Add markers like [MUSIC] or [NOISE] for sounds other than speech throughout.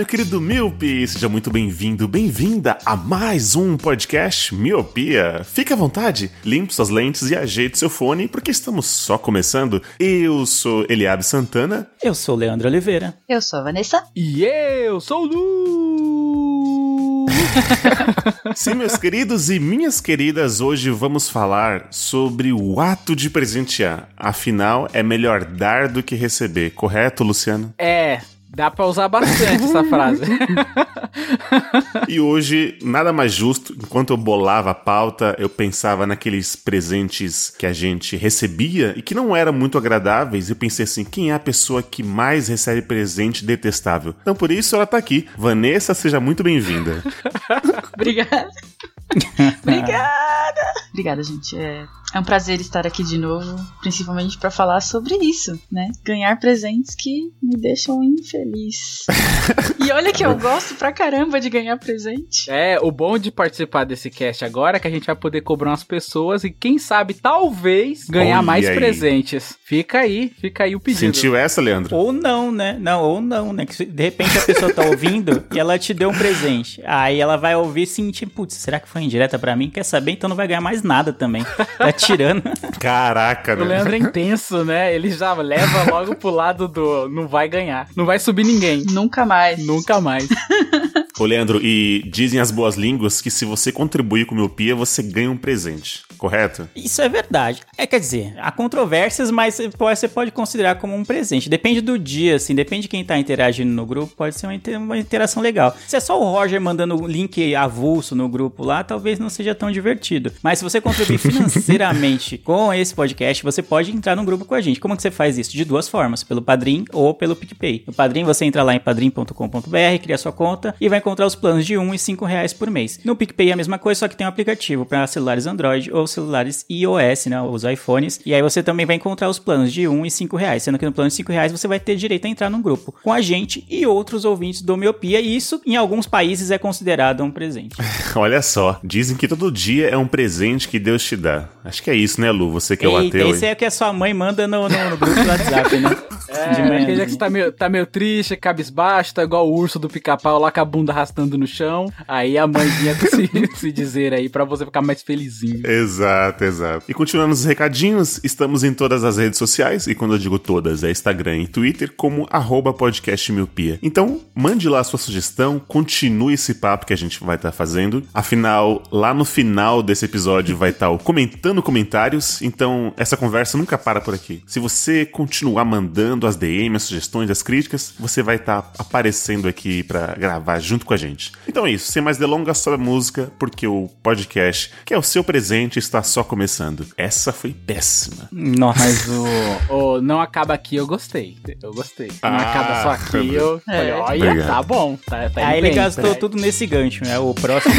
Meu querido Miope! Seja muito bem-vindo, bem-vinda a mais um podcast Miopia. Fique à vontade, limpe suas lentes e ajeite seu fone, porque estamos só começando. Eu sou Eliabe Santana. Eu sou o Leandro Oliveira. Eu sou a Vanessa. E eu sou o Lu! [LAUGHS] Sim, meus queridos e minhas queridas, hoje vamos falar sobre o ato de presentear. Afinal, é melhor dar do que receber, correto, Luciano? É, dá pra usar bastante essa frase. [LAUGHS] E hoje, nada mais justo, enquanto eu bolava a pauta, eu pensava naqueles presentes que a gente recebia e que não eram muito agradáveis, e pensei assim: quem é a pessoa que mais recebe presente detestável? Então por isso ela tá aqui. Vanessa, seja muito bem-vinda. [LAUGHS] Obrigada. [LAUGHS] Obrigada. Obrigada, gente. É, é um prazer estar aqui de novo, principalmente para falar sobre isso, né? Ganhar presentes que me deixam infeliz. e olha que eu gosto pra caramba de ganhar presente. É, o bom de participar desse cast agora é que a gente vai poder cobrar umas pessoas e quem sabe, talvez, ganhar Olha mais aí. presentes. Fica aí, fica aí o pedido. Sentiu essa, Leandro? Ou não, né? Não, ou não, né? Que se- de repente a pessoa tá ouvindo e ela te deu um presente. Aí ela vai ouvir e sentir, putz, será que foi indireta pra mim? Quer saber? Então não vai ganhar mais nada também. Tá tirando. [LAUGHS] Caraca, O né? Leandro é intenso, né? Ele já leva logo pro lado do não vai ganhar. Não vai subir ninguém. Nunca mais. Nunca mais. [LAUGHS] Ô, Leandro, e dizem as boas línguas que se você contribuir com miopia, você ganha um presente, correto? Isso é verdade. É, quer dizer, há controvérsias, mas você pode- você pode considerar como um presente. Depende do dia, assim, depende de quem tá interagindo no grupo, pode ser uma, uma interação legal. Se é só o Roger mandando o link avulso no grupo lá, talvez não seja tão divertido. Mas se você contribuir [LAUGHS] financeiramente com esse podcast, você pode entrar num grupo com a gente. Como que você faz isso? De duas formas, pelo Padrim ou pelo PicPay. No Padrim, você entra lá em padrim.com.br, cria sua conta e vai encontrar os planos de 1 e 5 reais por mês. No PicPay é a mesma coisa, só que tem um aplicativo para celulares Android ou celulares iOS, né, os iPhones. E aí você também vai encontrar os planos de 1 e 5 reais, sendo que no plano de 5 reais você vai ter direito a entrar num grupo com a gente e outros ouvintes do Miopia, e isso em alguns países é considerado um presente. [LAUGHS] Olha só, dizem que todo dia é um presente que Deus te dá. Acho que é isso, né, Lu? Você que é o Eita, ateu. esse é o que a sua mãe manda no, no- no grupo do WhatsApp, né? É, De manhã. dia que você tá meio, tá meio triste, cabisbaixo, tá igual o urso do pica-pau lá com a bunda arrastando no chão. Aí a mãe vinha se, [LAUGHS] se dizer aí pra você ficar mais felizinho. Exato, exato. E continuando os recadinhos, estamos em todas as redes sociais, e quando eu digo todas, é Instagram e Twitter, como arroba podcast miopia. Então, mande lá a sua sugestão, continue esse papo que a gente vai estar fazendo. Afinal, lá no final desse episódio vai estar o comentando comentários, então essa conversa nunca para por aqui. Se você continuar mandando as DM, as sugestões, as críticas, você vai estar aparecendo aqui pra gravar junto com a gente. Então é isso, sem mais delongas, sobe a música, porque o podcast, que é o seu presente, está só começando. Essa foi péssima. Nossa. Mas o, o Não Acaba Aqui eu gostei. Eu gostei. Não Ah, acaba só aqui, eu falei, É. olha, Obrigado. tá bom. Tá, tá Aí ele bem, gastou tá- tudo nesse gancho, né? O próximo.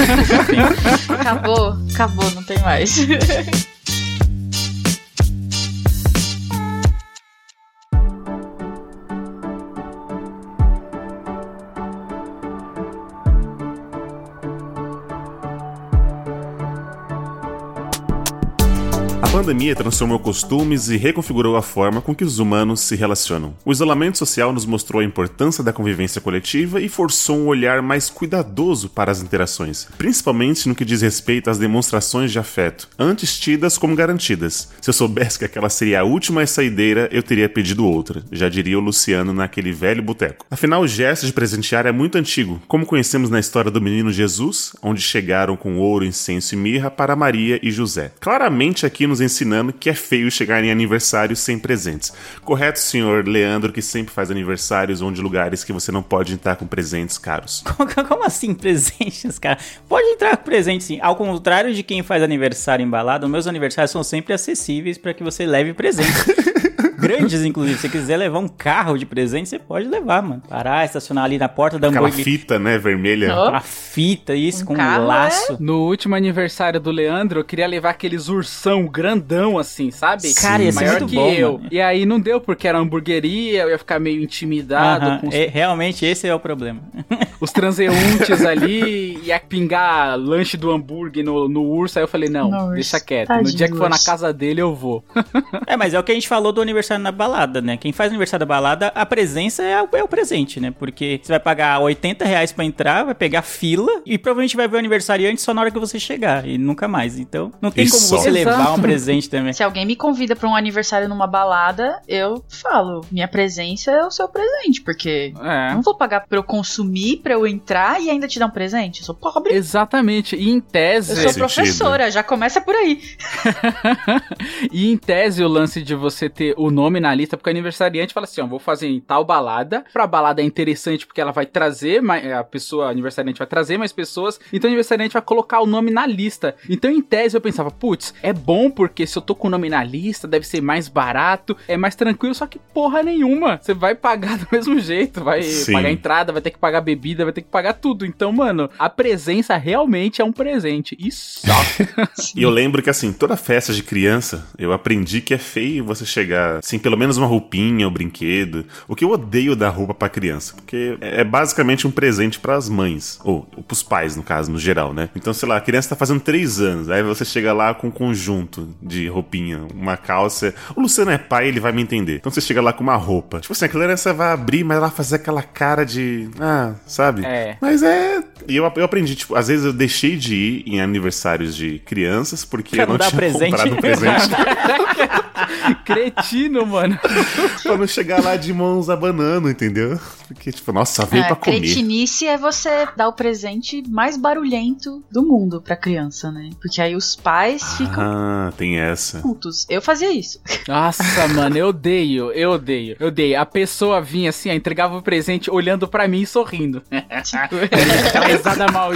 Acabou, acabou, não tem mais. [LAUGHS] pandemia transformou costumes e reconfigurou a forma com que os humanos se relacionam. O isolamento social nos mostrou a importância da convivência coletiva e forçou um olhar mais cuidadoso para as interações, principalmente no que diz respeito às demonstrações de afeto, antes tidas como garantidas. Se eu soubesse que aquela seria a última saideira, eu teria pedido outra, já diria o Luciano naquele velho boteco. Afinal, o gesto de presentear é muito antigo, como conhecemos na história do menino Jesus, onde chegaram com ouro, incenso e mirra para Maria e José. Claramente aqui nos ensinando que é feio chegar em aniversários sem presentes. Correto, senhor Leandro, que sempre faz aniversários onde lugares que você não pode entrar com presentes caros. [LAUGHS] Como assim presentes, cara? Pode entrar com presente sim. Ao contrário de quem faz aniversário embalado, meus aniversários são sempre acessíveis para que você leve presente. [LAUGHS] grandes, inclusive. Se você quiser levar um carro de presente, você pode levar, mano. Parar, estacionar ali na porta da Aquela hamburgueria. fita, né, vermelha. Ó. A fita, isso, Um com um laço. No último aniversário do Leandro, eu queria levar aqueles ursão grandão assim, sabe? Cara, ia ser Maior que bom, eu. mano. E aí não deu, porque era hamburgueria, eu ia ficar meio intimidado Aham, com os, é, realmente, esse é o problema. [LAUGHS] os transeuntes ali, ia pingar lanche do hambúrguer no, no urso. Aí eu falei, não, No urso. deixa quieto. no dia que for na casa dele, eu vou. [LAUGHS] É, mas é o que a gente falou do aniversário na balada, né? Quem faz aniversário da balada, a presença é, o- é o presente, né? Porque você vai pagar 80 reais pra entrar, vai pegar fila e provavelmente vai ver o aniversariante só na hora que você chegar e nunca mais. Então, não tem E como só. você levar Exato. um presente [LAUGHS] também. Se alguém me convida pra um aniversário numa balada, eu falo, minha presença é o seu presente, porque eu É. não vou pagar pra eu consumir, pra eu entrar e ainda te dar um presente. Eu sou pobre. Exatamente. E em Eu tese. sou Sentido. professora, já começa por aí. [LAUGHS] e em tese, o lance de você ter o nome na lista, porque o aniversariante fala assim: ó, vou fazer em tal balada. Pra balada é interessante porque ela vai trazer, mais- a pessoa aniversariante vai trazer mais pessoas. Então o aniversariante vai colocar o nome na lista. Então, em tese, eu pensava, putz, é bom porque se eu tô com o nome na lista, deve ser mais barato, é mais tranquilo, só que porra nenhuma. Você vai pagar [LAUGHS] do mesmo jeito, vai Sim. pagar entrada, vai ter que pagar bebida, vai ter que pagar tudo. Então, mano, a presença realmente é um presente. E só. [LAUGHS] E eu lembro que, assim, toda festa de criança, eu aprendi que é feio você chegar sem pelo menos uma roupinha ou brinquedo. O que eu odeio dar roupa pra criança, porque é basicamente um presente pras mães, ou, ou pros pais, no caso, no geral, né? Então, sei lá, a criança tá fazendo três anos, aí você chega lá com um conjunto de roupinha, uma calça. O Luciano é pai, ele vai me entender. Então você chega lá com uma roupa. Tipo assim, a criança vai abrir, mas ela vai fazer aquela cara de. Ah, sabe? É. Mas é. E eu, eu aprendi, tipo, às vezes eu deixei de ir em aniversários de crianças porque eu não não tinha presente. comprado presente. [LAUGHS] Cretino, mano. [LAUGHS] pra não chegar lá de mãos abanando, entendeu? Porque, tipo, nossa, veio É, pra comer. cretinice é você dar o presente mais barulhento do mundo pra criança, né? Porque aí os pais ficam Ah, tem essa. putos. Eu fazia isso. [LAUGHS] Nossa, mano, eu odeio, eu odeio, eu odeio. A pessoa vinha assim, ó, entregava o presente olhando pra mim e sorrindo. [LAUGHS] [LAUGHS] Aquela risada mal,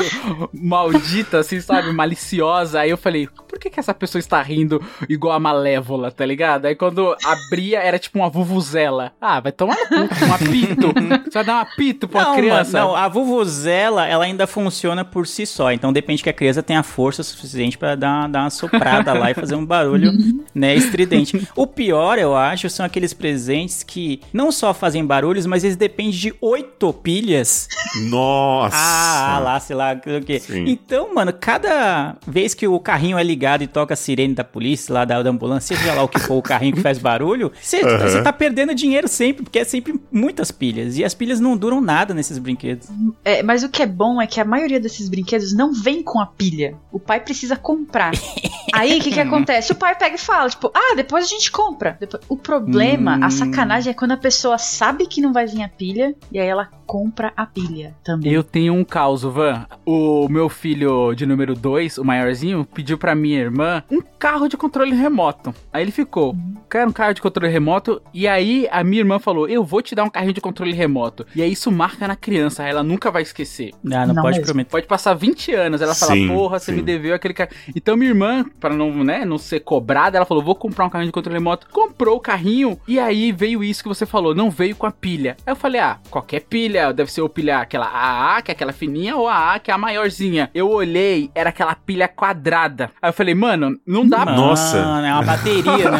maldita, assim, sabe? Maliciosa. Aí eu falei, por que, que essa pessoa está rindo igual a malévola, tá ligado? Aí quando abria, era tipo uma vuvuzela. Ah, vai tomar um apito. Você vai dar um apito pra Não, criança. não, a vuvuzela, ela ainda funciona por si só. Então depende que a criança tenha força suficiente pra dar, dar uma soprada lá e fazer um barulho, né, estridente. O pior, eu acho, são aqueles presentes que não só fazem barulhos, mas eles dependem de oito pilhas. Nossa! Ah, lá, sei lá, o quê. Sim. Então, mano, cada vez que o carrinho é ligado e toca a sirene da polícia, lá da, da ambulância, seja lá o que for o carrinho que faz barulho, você [LAUGHS] você tá perdendo dinheiro sempre, porque é sempre muitas pilhas. E as pilhas não duram nada nesses brinquedos. É, mas o que é bom é que a maioria desses brinquedos não vem com a pilha. O pai precisa comprar. [LAUGHS] Aí o que, que acontece? O pai pega e fala, tipo, ah, depois a gente compra. Depois- O problema, a Hum. sacanagem é quando a pessoa sabe que não vai vir a pilha e aí ela compra a pilha também. Eu tenho um caos, Van. O meu filho de número 2, o maiorzinho, pediu pra minha irmã um carro de controle remoto. Aí ele ficou, quero um carro de controle remoto. E aí a minha irmã falou, eu vou te dar um carrinho de controle remoto. E aí isso marca na criança, ela nunca vai esquecer. Ah, não, Não pode mesmo. prometer. Pode passar 20 anos, ela fala, Sim, porra, você sim. me deveu aquele carro. Então minha irmã, pra não, né, não ser cobrada, ela falou, vou comprar um carrinho de controle remoto. Comprou o carrinho e aí veio isso que você falou, não veio com a pilha. Aí eu falei, ah, qualquer pilha, deve ser o pilha, aquela AA, que é aquela fininha, ou a AA, que é a maiorzinha. Eu olhei, era aquela pilha quadrada. Aí eu falei, mano, não dá Mano, Nossa. É uma bateria, né?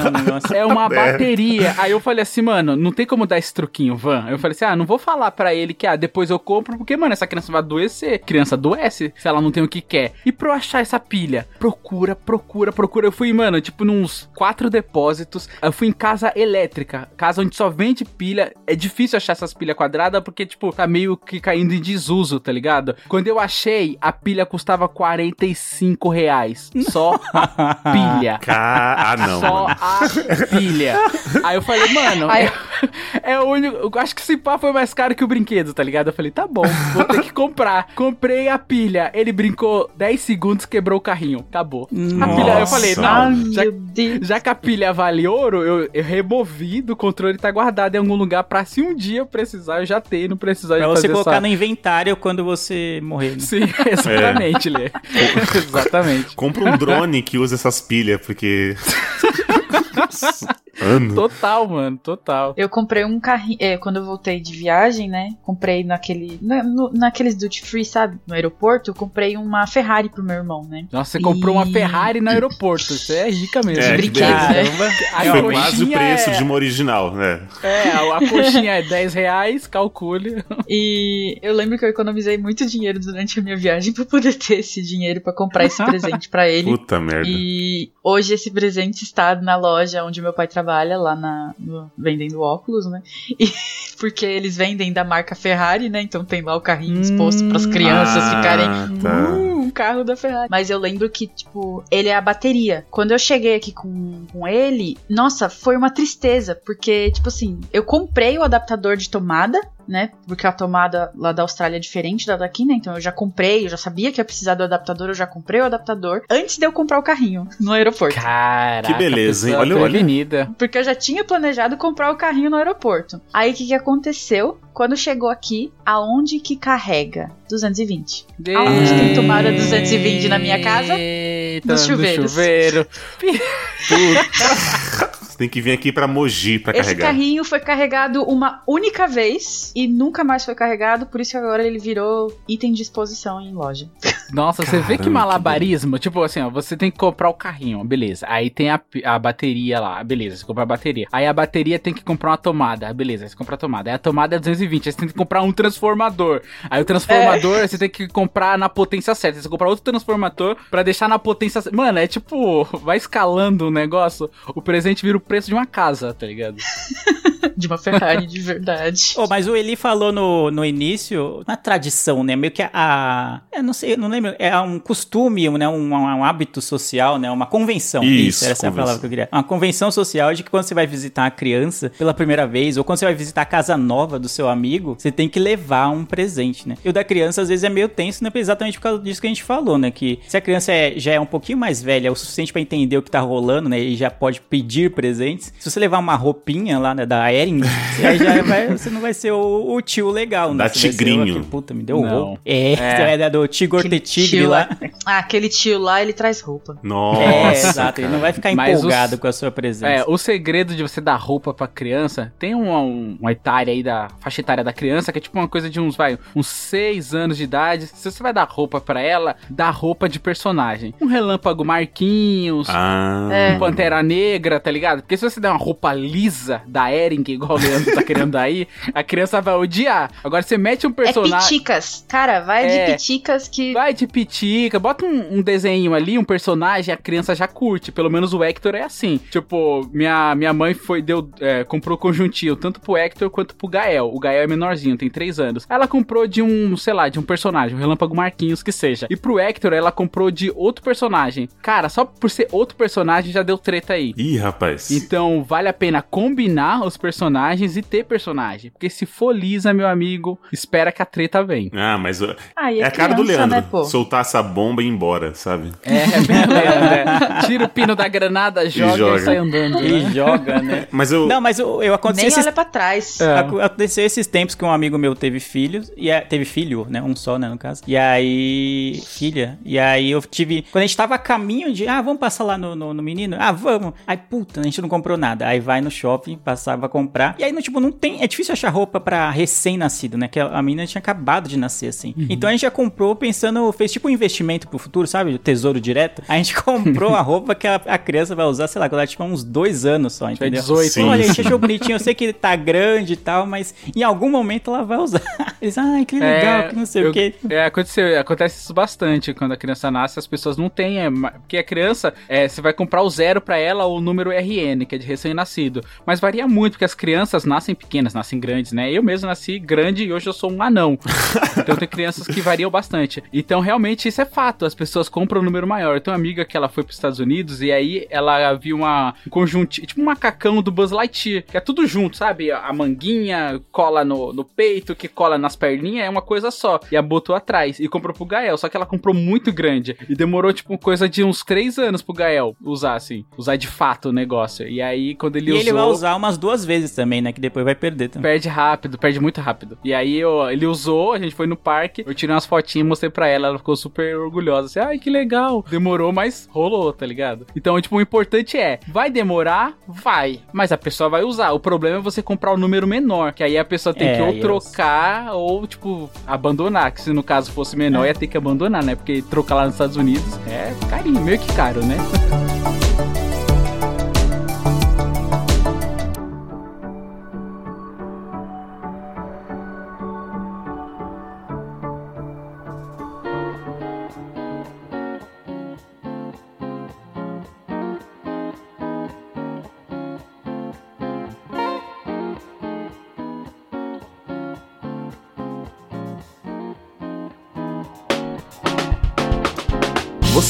[LAUGHS] É uma bateria. Aí eu falei assim, mano, não tem como dar esse truquinho, Van. Eu falei assim, ah, não vou falar pra ele que, ah, depois eu compro, porque, mano, essa criança vai adoecer. Criança adoece se ela não tem o que quer. E pra eu achar essa pilha, procura, procura, procura. Eu fui, mano, tipo, nos quatro depósitos. Eu fui em casa elétrica, casa onde só vende pilha. É difícil achar essas pilhas quadradas, porque, tipo, tá meio que caindo em desuso, tá ligado? Quando eu achei, a pilha custava 45 reais. Só a [LAUGHS] pilha. Ah, não. Só mano. a pilha. Aí eu falei, mano, Aí- é, [LAUGHS] é o único. Eu acho que esse pá foi mais caro que o brinquedo, tá ligado? Eu falei, tá bom, vou ter que comprar. [LAUGHS] Comprei a pilha. Ele brincou 10 segundos, quebrou o carrinho. Acabou. A pilha, eu falei, Nossa. não, já, já que a pilha vale ouro, eu, eu removi do controle, tá guardado em algum lugar pra se um dia eu precisar, eu já ter, não precisar Pra de você colocar essa... no inventário quando você morrer. né? Sim, [LAUGHS] exatamente, Lê. exatamente. Compra um drone que usa essas pilhas, porque. Ano. Total, mano, total. Eu comprei um carrinho. É, quando eu voltei de viagem, né? Comprei naquele. Na, no- naqueles duty free, sabe? No aeroporto, eu comprei uma Ferrari pro meu irmão, né? Nossa, você comprou uma E- Ferrari no aeroporto. Você é rica mesmo. É, que brinquedo, né? Foi quase o preço é- de uma original, né? É, a a coxinha é 10 reais, calcule. E eu lembro que eu economizei muito dinheiro durante a minha viagem pra poder ter esse dinheiro pra comprar esse [LAUGHS] presente pra ele. Puta merda. E hoje esse presente está na loja onde meu pai trabalha, lá na no- vendendo óculos, né? E- [LAUGHS] porque eles vendem da marca Ferrari, né? Então tem lá o carrinho exposto para as crianças Ah, ficarem tá. "Uh, um carro da Ferrari. Mas eu lembro que, tipo, ele é a bateria. Quando eu cheguei aqui com, com ele, nossa, foi uma tristeza, porque, tipo assim, eu comprei o adaptador de tomada, né? Porque a tomada lá da Austrália é diferente da daqui, né? Então eu já comprei, eu já sabia que ia precisar do adaptador, eu já comprei o adaptador antes de eu comprar o carrinho no aeroporto. Caraca. Que beleza, hein? Olha- olha-. Porque eu já tinha planejado comprar o carrinho no aeroporto. Aí o que, que aconteceu? Quando chegou aqui, aonde que carrega? 220. Aonde tem tomada 220 na minha casa? Eita, no chuveiros. chuveiro. [LAUGHS] [LAUGHS] Você tem que vir aqui pra Mogi pra Esse carregar. carrinho foi carregado uma única vez e nunca mais foi carregado, por isso que agora ele virou item de exposição em loja. Nossa, você vê que Caramba, malabarismo? tipo assim, ó, você tem que comprar o carrinho, beleza. Aí tem a, a bateria lá, beleza, você compra a bateria. Aí a bateria tem que comprar uma tomada, beleza, você compra a tomada. Aí a tomada é 220, aí você tem que comprar um transformador. Aí o transformador você tem que comprar na potência certa. Você compra outro transformador pra deixar na potência certa. Mano, é tipo, vai escalando o negócio, o presente vira o preço de uma casa, tá ligado? [LAUGHS] [LAUGHS] De uma Ferrari de verdade. Oh, mas o Eli falou no, no início, uma tradição, né? Meio que a. a- eu não sei, eu não lembro. É um costume, né? Um, um hábito social, né? Uma convenção. Isso, essa é a convenção. palavra que eu queria. Uma convenção social de que quando você vai visitar a criança pela primeira vez, ou quando você vai visitar a casa nova do seu amigo, você tem que levar um presente, né? E o da criança, às vezes, é meio tenso, né? Exatamente por causa disso que a gente falou, né? Que se a criança é- já é um pouquinho mais velha, é o suficiente pra entender o que tá rolando, né? E já pode pedir presentes. Se você levar uma roupinha lá, né? Da Ering, [LAUGHS] aí já vai- você não vai ser o, o tio legal, né? Da Você vai ser o tigrinho. aquele, Puta, me deu Não. roupa. É, É. [LAUGHS] é, da do Tigor Aquele Te Tigre lá. Ah, aquele tio lá, ele traz roupa. Nossa. é, exato. Ele não vai ficar Mas empolgado os- com a sua presença. É, o segredo de você dar roupa pra criança, tem uma, um- uma etária aí da faixa etária da criança, que é tipo uma coisa de uns, vai, uns 6 anos de idade. Se você vai dar roupa pra ela, dá roupa de personagem. Um relâmpago Marquinhos, Ah. É. um Pantera Negra, tá ligado? Porque se você der uma roupa lisa da Igual o Leandro tá querendo dar aí, a criança vai odiar. Agora você mete um É personagem. piticas. Cara, vai É. de piticas que. Vai de pitica, bota um, um desenho ali, um personagem, a criança já curte. Pelo menos o Hector é assim. Tipo, minha, minha mãe foi, deu, é, comprou conjuntinho, tanto pro Hector quanto pro Gael. O Gael é menorzinho, tem 3 anos. Ela comprou de um, sei lá, de um personagem, um Relâmpago Marquinhos que seja. E pro Hector, ela comprou de outro personagem. Cara, só por ser outro personagem já deu treta aí. Ih, rapaz. Então, vale a pena combinar os personagens e ter personagem. Porque se for lisa, meu amigo, espera que a treta vem. Ah, mas ó, Aí é a cara do criança, Leandro. Né, soltar essa bomba e ir embora, sabe? É, [LAUGHS] beleza. né? Tira o pino da granada, joga e, joga. sai andando. E né? joga, né? [LAUGHS] Mas eu. Não, mas eu, eu aconteceu Nem esses olha pra trás. É. Ac- Aconteceu esses tempos que um amigo meu teve filhos, e a- teve filho, né? Um só, né, no caso. E aí. Filha. E aí eu tive. Quando a gente tava a caminho de. Ah, vamos passar lá no, no, no menino? Ah, vamos. Aí, puta, a gente não comprou nada. Aí vai no shopping, passava comprar. E aí, no, tipo, não tem. É difícil achar roupa pra recém-nascido, né? Que a, a menina tinha acabado de nascer, assim. Então a gente já comprou pensando. Fez tipo um investimento pro futuro, sabe? O tesouro direto. A gente [LAUGHS] comprou a roupa que a, a criança vai usar, sei lá, quando ela tiver uns dois anos só, entendeu? 18. Sim, Olha, a gente achou bonitinho, eu sei que tá grande e tal, mas em algum momento ela vai usar. [LAUGHS] Eles, ai, que legal, que não sei eu- o quê. É, aconteceu, acontece isso bastante quando a criança nasce, as pessoas não têm, é, porque a criança, é, você vai comprar o zero pra ela ou o número RN, que é de recém-nascido. Mas varia muito, porque as crianças nascem pequenas, nascem grandes, né? Eu mesmo nasci grande e hoje eu sou um anão. [LAUGHS] então tem crianças que variam bastante. Então realmente isso é fato, as pessoas compram um número maior. Eu tenho uma amiga que ela foi pros Estados Unidos e aí ela viu uma, um conjunto, tipo um macacão do Buzz Lightyear, que é tudo junto, sabe? A manguinha cola no, no peito, que cola nas perninhas, é uma coisa só. E a botou atrás e comprou pro Gael, só que ela comprou muito grande. E demorou, tipo, coisa de uns três anos pro Gael usar, assim. Usar de fato o negócio. E aí, quando ele e usou... ele vai usar umas duas vezes também, né? Que depois vai perder também. Perde rápido, perde muito rápido. E aí eu, ele usou, a gente foi no parque, eu tirei umas fotinhas, mostrei pra ela, ela ficou super orgulhosa. Assim, ai, que legal. Demorou, mas rolou, tá ligado? Então, tipo, o importante é, vai demorar? Vai. Mas a pessoa vai usar. O problema é você comprar o número menor, que aí a pessoa tem É, que ou trocar ou, tipo, abandonar. Que se no caso fosse menor, ia ter que abandonar, né? Porque trocar lá nos Estados Unidos é carinho, meio que caro, né? [LAUGHS]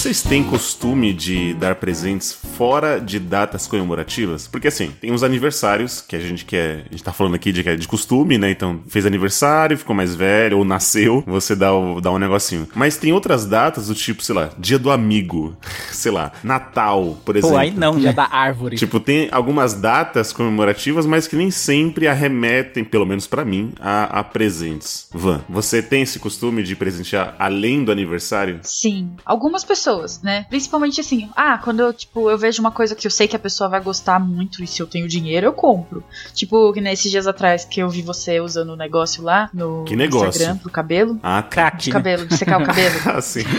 Vocês têm costume de dar presentes fora de datas comemorativas? Porque assim, tem os aniversários, que a gente quer. A gente tá falando aqui de, que é de costume, né? Então, fez aniversário, ficou mais velho, ou nasceu, você dá, o- dá um negocinho. Mas tem outras datas do tipo, sei lá, dia do amigo, [LAUGHS] sei lá, Natal, por exemplo. Pô, aí não, Já né? da árvore. Tipo, tem algumas datas comemorativas, mas que nem sempre arremetem, pelo menos pra mim, a, a presentes. Van, você tem esse costume de presentear além do aniversário? Sim. Algumas pessoas, né? Principalmente assim, ah, quando eu, tipo, eu vejo uma coisa que eu sei que a pessoa vai gostar muito e se eu tenho dinheiro, eu compro. Tipo, que nesses dias atrás que eu vi você usando o negócio lá no Que negócio? Instagram pro cabelo. Ah, tá. Crack, De né? cabelo, de secar o cabelo. [LAUGHS] assim. [LAUGHS]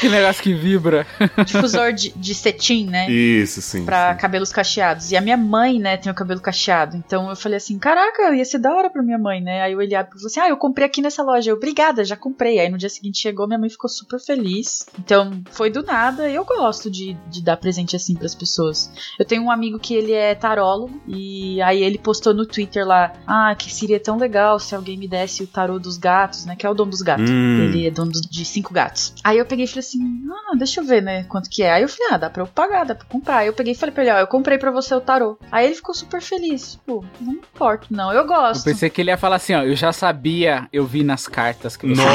Que negócio que vibra. Difusor de, de cetim, né? Isso, sim. Pra sim. cabelos cacheados. E a minha mãe, né, tem o cabelo cacheado. Então eu falei assim: caraca, ia ser da hora pra minha mãe, né? Aí o Eliab falou assim: ah, eu comprei aqui nessa loja. Eu, obrigada, já comprei. Aí no dia seguinte chegou, minha mãe ficou super feliz. Então foi do nada. Eu gosto de, de dar presente assim pras pessoas. Eu tenho um amigo que ele é tarólogo. E aí ele postou no Twitter lá: ah, que seria tão legal se alguém me desse o tarô dos gatos, né? Que é o dono dos gatos. Hum. Ele é dono de cinco gatos. Aí eu peguei e falei assim: ah, deixa eu ver, né? Quanto que é. Aí eu falei: ah, dá pra eu pagar, dá pra comprar. Aí eu peguei e falei pra ele: ó, eu comprei pra você o tarô. Aí ele ficou super feliz. Pô, não importa, não. Eu Eu gosto. pensei que ele ia falar assim, ó, eu já sabia, eu vi nas cartas que você [LAUGHS]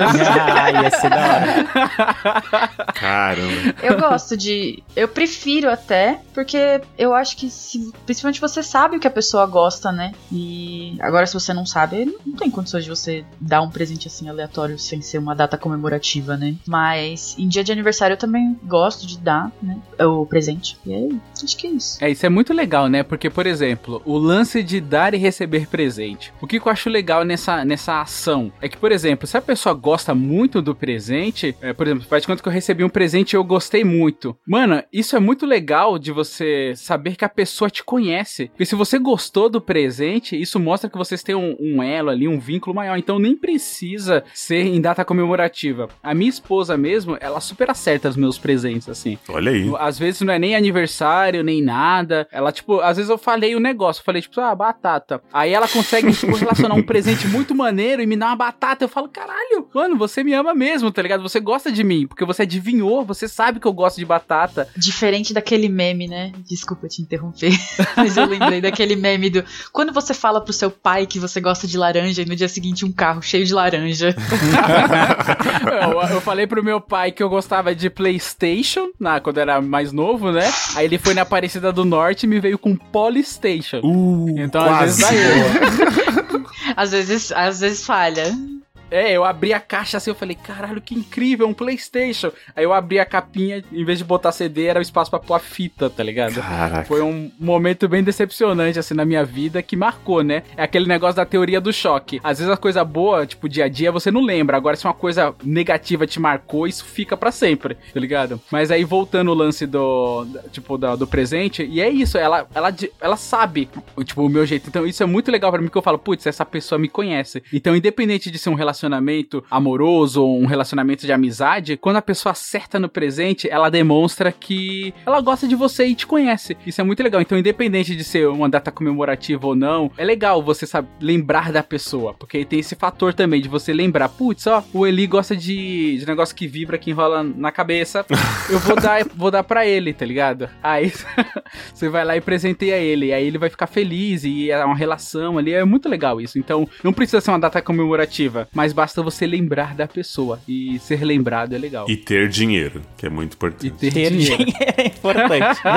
ah, ia ser da hora. Caramba. Eu gosto de. Eu prefiro até, porque eu acho que se, principalmente você sabe o que a pessoa gosta, né? E agora, se você não sabe, não tem condições de você dar um presente assim aleatório sem ser uma data comemorativa, né? Mas em dia de aniversário eu também gosto de dar, né? O presente. E aí, acho que é isso. É, isso é muito legal, né? Porque, por exemplo, o lance de dar e receber presente. O que, que eu acho legal nessa, nessa ação é que, por exemplo, se a pessoa gosta muito do presente, é, por exemplo, faz de conta que eu recebi um presente e eu gostei muito. Mano, isso é muito legal de você saber que a pessoa te conhece. Porque se você gostou do presente, isso mostra que vocês têm um, um elo ali, um vínculo maior. Então nem precisa ser em data comemorativa. A minha esposa mesmo, ela super acerta os meus presentes, assim. Olha aí. Às vezes não é nem aniversário, nem nada. Ela, tipo, às vezes eu falei o negócio, falei, tipo, ah, batata. Aí ela consegue, tipo, relacionar um presente muito maneiro e me dar uma batata. Eu falo, caralho, mano, você me ama mesmo, tá ligado? Você gosta de mim, porque você adivinhou, você sabe que eu gosto de batata. Diferente daquele meme, né? Desculpa te interromper, [LAUGHS] mas eu lembrei daquele meme do. Quando você fala pro seu pai que você gosta de laranja e no dia seguinte um carro cheio de laranja. [LAUGHS] eu, eu falei pro meu pai que eu gostava de PlayStation, na, quando era mais novo, né? Aí ele foi na Aparecida do Norte e me veio com Polystation. Uh, Então, às quase. vezes, dá erro. [LAUGHS] às vezes, às vezes falha. É, eu abri a caixa assim, eu falei, caralho, que incrível, um Playstation. Aí eu abri a capinha, em vez de botar CD, era o espaço pra pôr a fita, tá ligado? Caraca. Foi um momento bem decepcionante, assim, na minha vida, que marcou, né? É aquele negócio da teoria do choque. Às vezes a coisa boa, tipo, dia a dia, você não lembra. Agora, se uma coisa negativa te marcou, isso fica pra sempre, tá ligado? Mas aí, voltando o lance do, tipo, da- do presente, e é isso, ela, ela, ela sabe, tipo, o meu jeito. Então, isso é muito legal pra mim, que eu falo, putz, essa pessoa me conhece. Então, independente de ser um relacionamento amoroso ou um relacionamento de amizade, quando a pessoa acerta no presente, ela demonstra que ela gosta de você e te conhece. Isso é muito legal. Então, independente de ser uma data comemorativa ou não, é legal você sabe lembrar da pessoa, porque tem esse fator também de você lembrar, putz, ó, o Eli gosta de, de negócio que vibra, que enrola na cabeça. [LAUGHS] Eu vou dar, vou dar para ele, tá ligado? Aí [LAUGHS] você vai lá e presenteia ele, aí ele vai ficar feliz e é uma relação ali, é muito legal isso. Então, não precisa ser uma data comemorativa, mas mas basta você lembrar da pessoa. E ser lembrado é legal. E ter dinheiro, que é muito importante. E ter Ter dinheiro. dinheiro é importante. [LAUGHS]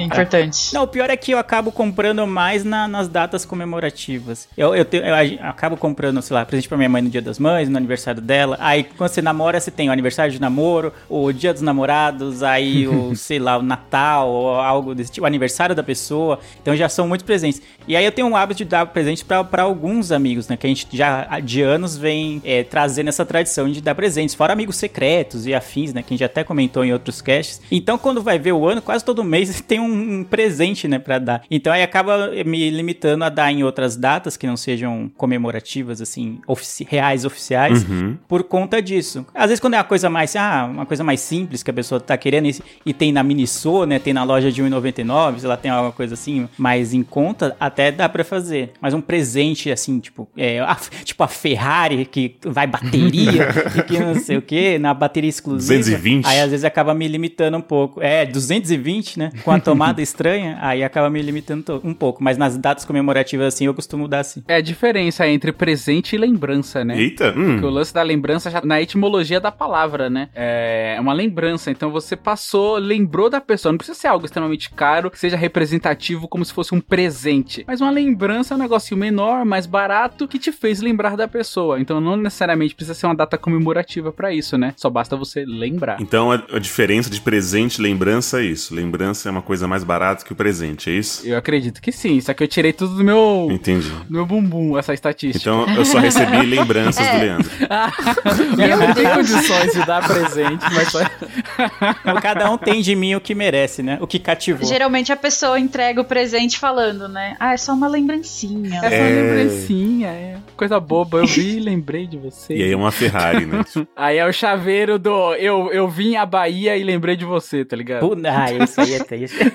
É importante. Não, o pior é que eu acabo comprando mais na- nas datas comemorativas. Eu, eu, tenho- eu ag- acabo comprando, sei lá, presente pra minha mãe no dia das mães, no aniversário dela. Aí quando você namora, você tem o aniversário de namoro, o dia dos namorados, aí o, [LAUGHS] sei lá, o Natal, ou algo desse tipo, o aniversário da pessoa. Então já são muitos presentes. E aí eu tenho um hábito de dar presente pra pra alguns amigos, né? Que a gente já de anos vem é, trazendo essa tradição de dar presentes, fora amigos secretos e afins, né? Que a gente até comentou em outros casts. Então, quando vai ver o ano, quase todo mês [LAUGHS] tem um, um presente, né, pra dar. Então, aí acaba me limitando a dar em outras datas que não sejam comemorativas, assim, ofici- reais, oficiais, Uhum. por conta disso. Às vezes, quando é uma coisa mais, ah, uma coisa mais simples que a pessoa tá querendo e, e tem na Miniso, né, tem na loja de 1,99, se ela tem alguma coisa assim, mais em conta, até dá pra fazer. Mas um presente, assim, tipo, é, a, [LAUGHS] tipo a Ferrari que vai bateria e [LAUGHS] que não sei o que, na bateria exclusiva. 220. Aí às vezes acaba me limitando um pouco. É, 220, né? Com a [LAUGHS] tomada estranha, aí acaba me limitando um pouco. Mas nas datas comemorativas, assim, eu costumo dar assim. É a diferença entre presente e lembrança, né? Eita, hum. Porque o lance da lembrança já na etimologia da palavra, né? É uma lembrança. Então você passou, lembrou da pessoa. Não precisa ser algo extremamente caro, que seja representativo como se fosse um presente. Mas uma lembrança é um negocinho menor, mais barato, que te fez lembrar da pessoa. Então não necessariamente precisa ser uma data comemorativa pra isso, né? Só basta você lembrar. Então a, a diferença de presente e lembrança é isso. Lembrança é uma coisa mais barata que o presente, é isso? Eu acredito que sim. Só que eu tirei tudo do meu, Entendi. do meu bumbum, essa estatística. Então eu só recebi [LAUGHS] lembranças do Leandro. [LAUGHS] eu não tenho condições de dar presente, mas só... Então, cada um tem de mim o que merece, né? O que cativou. Geralmente a pessoa entrega o presente falando, né? Ah, é só uma lembrancinha. É só uma É. lembrancinha, é coisa boba. Eu vi e [LAUGHS] lembrei de você. E aí é uma Ferrari, né? [LAUGHS] Aí é o chaveiro do eu, eu vim à Bahia e lembrei de você, tá ligado? Pu- Ah, isso aí é triste. [LAUGHS]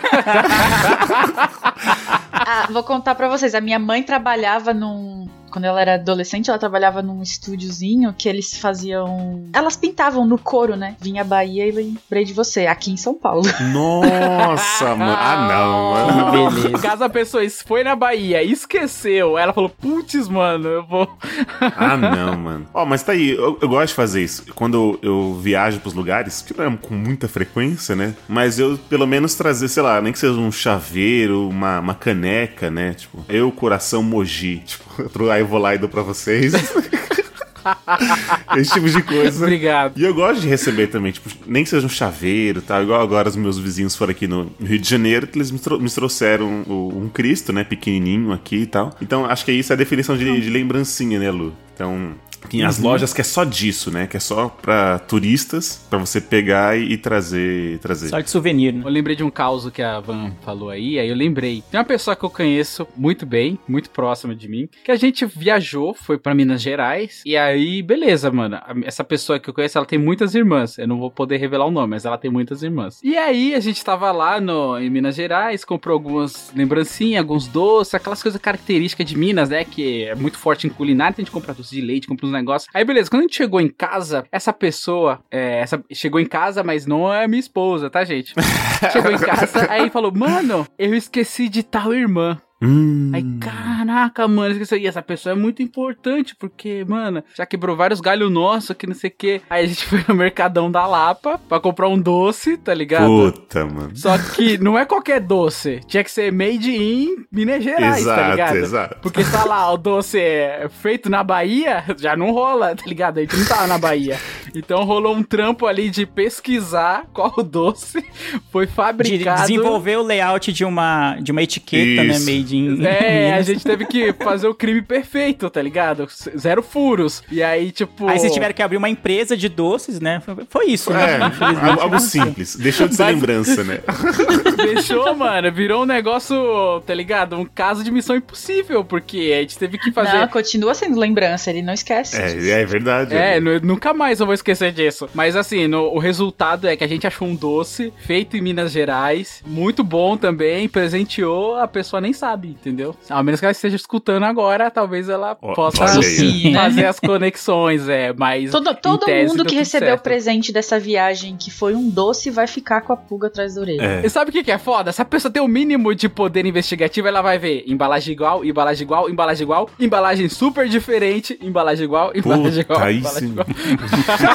Ah, vou contar pra vocês. A minha mãe trabalhava num. Quando ela era adolescente, ela trabalhava num estúdiozinho que eles faziam. Elas pintavam no couro, né? Vim à Bahia e lembrei de você, aqui em São Paulo. [LAUGHS] Nossa, mano. Ah, não, mano. Que beleza. Caso a pessoa es- foi na Bahia e esqueceu, ela falou, putz, mano, eu vou. [LAUGHS] Ah, não, mano. Ó, mas tá aí, eu, eu gosto de fazer isso. Quando eu, eu viajo pros lugares, que não é com muita frequência, né? Mas eu, pelo menos, trazer, sei lá, nem que seja um chaveiro, uma, uma caneca, né? Tipo, eu, coração Moji. [LAUGHS] Tipo, aí eu vou lá e dou pra vocês. [LAUGHS] [LAUGHS] Esse tipo de coisa. Obrigado. E eu gosto de receber também, tipo, nem que seja um chaveiro, tal, igual agora os meus vizinhos foram aqui no Rio de Janeiro, que eles me, trou- me trouxeram o- um Cristo, né, pequenininho aqui e tal. Então, acho que isso é a definição de, de lembrancinha, né, Lu? Então, tem as lojas que é só disso, né, que é só pra turistas, pra você pegar e, e trazer, trazer. Só de souvenir, né? Eu lembrei de um caos que a Van falou aí, aí eu lembrei. Tem uma pessoa que eu conheço muito bem, muito próxima de mim, que a gente viajou, foi pra Minas Gerais, e aí, beleza, mano. Essa pessoa que eu conheço, ela tem muitas irmãs. Eu não vou poder revelar o nome, mas ela tem muitas irmãs. E aí, a gente tava lá no, em Minas Gerais, comprou algumas lembrancinhas, alguns doces, aquelas coisas características de Minas, né? Que é muito forte em culinária, então a gente compra doce de leite, compra uns negócios. Aí, beleza, quando a gente chegou em casa, essa pessoa, é, essa, chegou em casa, mas não é minha esposa, tá, gente? [LAUGHS] Chegou em casa, aí falou, mano, eu esqueci de tal irmã. Hum. Aí, caraca, mano, esqueci. E essa pessoa é muito importante, porque, mano, já quebrou vários galhos nossos, que não sei o quê. Aí a gente [LAUGHS] foi no Mercadão da Lapa pra comprar um doce, tá ligado? Puta, mano. Só que não é qualquer doce. Tinha que ser made in Minas Gerais, tá Exato, ligado? exato. Porque tá lá, o doce é feito na Bahia, já não rola, tá ligado? A gente não tava na Bahia. Então rolou um trampo ali de pesquisar qual o [LAUGHS] doce foi De fabricado. desenvolver o layout de uma, de uma etiqueta, Isso. né? Made in. É, [LAUGHS] a gente teve que fazer o crime perfeito, tá ligado? Zero furos. E aí, tipo. Aí vocês tiveram que abrir uma empresa de doces, né? Foi, foi isso, É, né? [LAUGHS] Infelizmente. algo, algo simples. Deixou de ser Mas- lembrança, né? Deixou, mano. Virou um negócio, tá ligado? Um caso de missão impossível, porque a gente teve que fazer. Não, continua sendo lembrança, ele não esquece. É, é verdade. É, nu- nunca mais eu vou esquecer disso. Mas assim, no- o resultado é que a gente achou um doce feito em Minas Gerais, muito bom também, presenteou, a pessoa nem sabe, entendeu? A menos que ela esteja escutando agora, talvez ela Ó, possa né? fazer as conexões, é, mas Todo, todo tese mundo que recebeu o certo. presente dessa viagem, que foi um doce, vai ficar com a pulga atrás da orelha. É. E sabe o que, que é foda? Se a pessoa tem o mínimo de poder investigativo, ela vai ver embalagem igual, embalagem igual, embalagem igual, embalagem super diferente, embalagem igual, embalagem igual, Puta, aí embalagem sim. igual. [LAUGHS]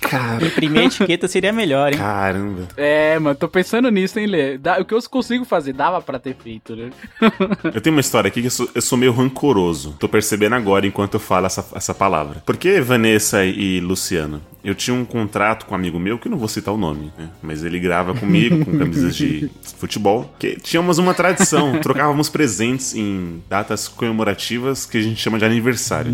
Cara, Imprimir a etiqueta seria melhor, hein? caramba. É, mano, tô pensando nisso, hein, Lê? Dá- o que eu consigo fazer, dava pra ter feito, né? [LAUGHS] Eu tenho uma história aqui que eu sou, eu sou meio rancoroso. Tô percebendo agora enquanto eu falo essa, essa palavra. Porque Vanessa e Luciano, eu tinha um contrato com um amigo meu, que eu não vou citar o nome, né? Mas ele grava comigo com camisas de [LAUGHS] futebol. Que tínhamos uma tradição, [LAUGHS] trocávamos presentes em datas comemorativas que a gente chama de aniversário.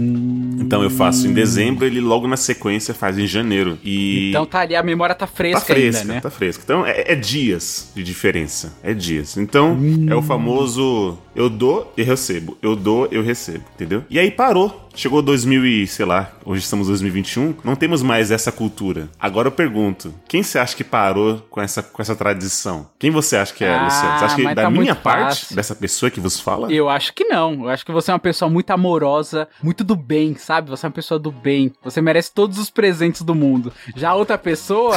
Então eu faço em dezembro, ele logo na sequência faz em janeiro. E Então tá ali, a memória tá fresca, Tá fresca, ainda, né? tá fresca. Então é, é dias de diferença. É dias. Então é o famoso eu dou e recebo. Eu dou, eu recebo, entendeu? E aí parou. Chegou 2000 e, sei lá, hoje estamos em 2021, não temos mais essa cultura. Agora eu pergunto, quem você acha que parou com essa, com essa tradição? Quem você acha que é, Ah, Luciano? Você acha que da tá minha parte, fácil. dessa pessoa que vos fala? Eu acho que não. Eu acho que você é uma pessoa muito amorosa, muito do bem, sabe? Você é uma pessoa do bem. Você merece todos os presentes do mundo. Já a outra pessoa,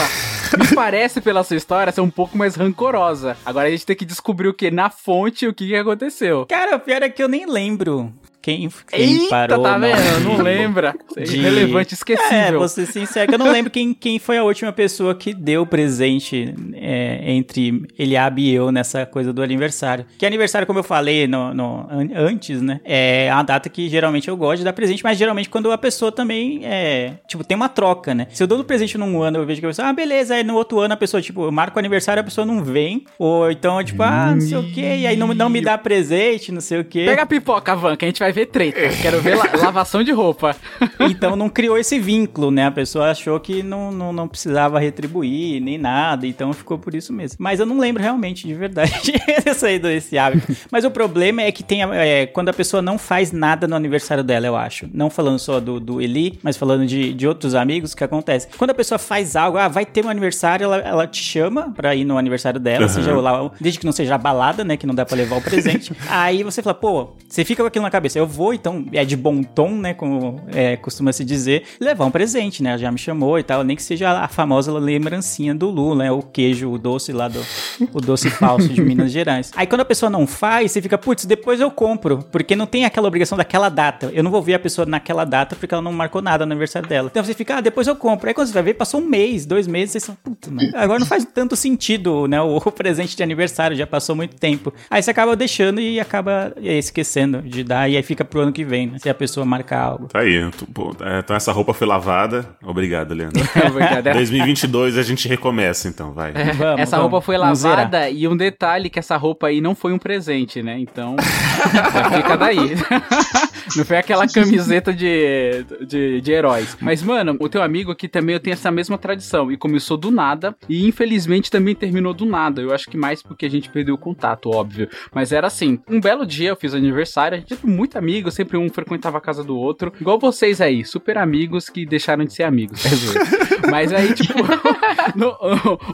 me [LAUGHS] parece pela sua história, ser um pouco mais rancorosa. Agora a gente tem que descobrir o que na fonte o que, que aconteceu. Cara, o pior é que eu nem lembro quem, quem Eita, parou. tá não. vendo? Não [LAUGHS] lembra. Isso [LAUGHS] é de- irrelevante, É, esquecível. vou ser sincero, que eu não lembro quem, quem foi a última pessoa que deu presente é, entre Eliabe e eu nessa coisa do aniversário. Que aniversário, como eu falei no, no- an- antes, né? É a data que geralmente eu gosto de dar presente, mas geralmente quando a pessoa também é. Tipo, tem uma troca, né? Se eu dou presente num ano, eu vejo que a pessoa, ah, beleza, aí no outro ano a pessoa, tipo, eu marco o aniversário, a pessoa não vem. Ou então, tipo, ah, não sei o quê, e aí não, não me dá presente, não sei o quê. Pega a pipoca, Van, que a gente vai ver treta. Quero ver la- [LAUGHS] lavação de roupa. Então não criou esse vínculo, né? A pessoa achou que não, não, não precisava retribuir nem nada, então ficou por isso mesmo. Mas eu não lembro realmente, de verdade, [LAUGHS] aí desse hábito. Mas o problema é que tem é, quando a pessoa não faz nada no aniversário dela, eu acho. Não falando só do, do Eli, mas falando de, de outros amigos, o que acontece? Quando a pessoa faz algo, ah, vai ter um aniversário, ela, ela te chama pra ir no aniversário dela, Aham. seja lá, desde que não seja a balada, né? Que não dá pra levar o presente. [LAUGHS] aí você fala, pô, você fica com aquilo na cabeça, eu vou, então é de bom tom, né? Como é, costuma se dizer, levar um presente, né? Já me chamou e tal, nem que seja a famosa lembrancinha do Lu, né? O queijo, o doce lá do. O doce falso de Minas Gerais. Aí quando a pessoa não faz, você fica, putz, depois eu compro. Porque não tem aquela obrigação daquela data. Eu não vou ver a pessoa naquela data porque ela não marcou nada no aniversário dela. Então você fica, ah, depois eu compro. Aí quando você vai ver, passou um mês, dois meses, vocês falam, puta, mas agora não faz tanto sentido, né? O, o presente de aniversário já passou muito tempo. Aí você acaba deixando e acaba é, esquecendo de dar. E aí fica pro ano que vem, né? Se a pessoa marcar algo. Tá aí. é, Então essa roupa foi lavada. Obrigado, Leandro. [LAUGHS] É verdade. 2022 a gente recomeça, então, vai. Vamos, essa vamos, roupa foi lavada e um detalhe que essa roupa aí não foi um presente, né? Então, [LAUGHS] fica daí. [LAUGHS] Não foi aquela camiseta de, de, de heróis. Mas, mano, o teu amigo aqui também eu tenho essa mesma tradição. E começou do nada. E infelizmente também terminou do nada. Eu acho que mais porque a gente perdeu o contato, óbvio. Mas era assim: um belo dia eu fiz aniversário. A gente era muito amigo, sempre um frequentava a casa do outro. Igual vocês aí, super amigos que deixaram de ser amigos. É. [LAUGHS] Mas aí, tipo, [LAUGHS] [LAUGHS] no-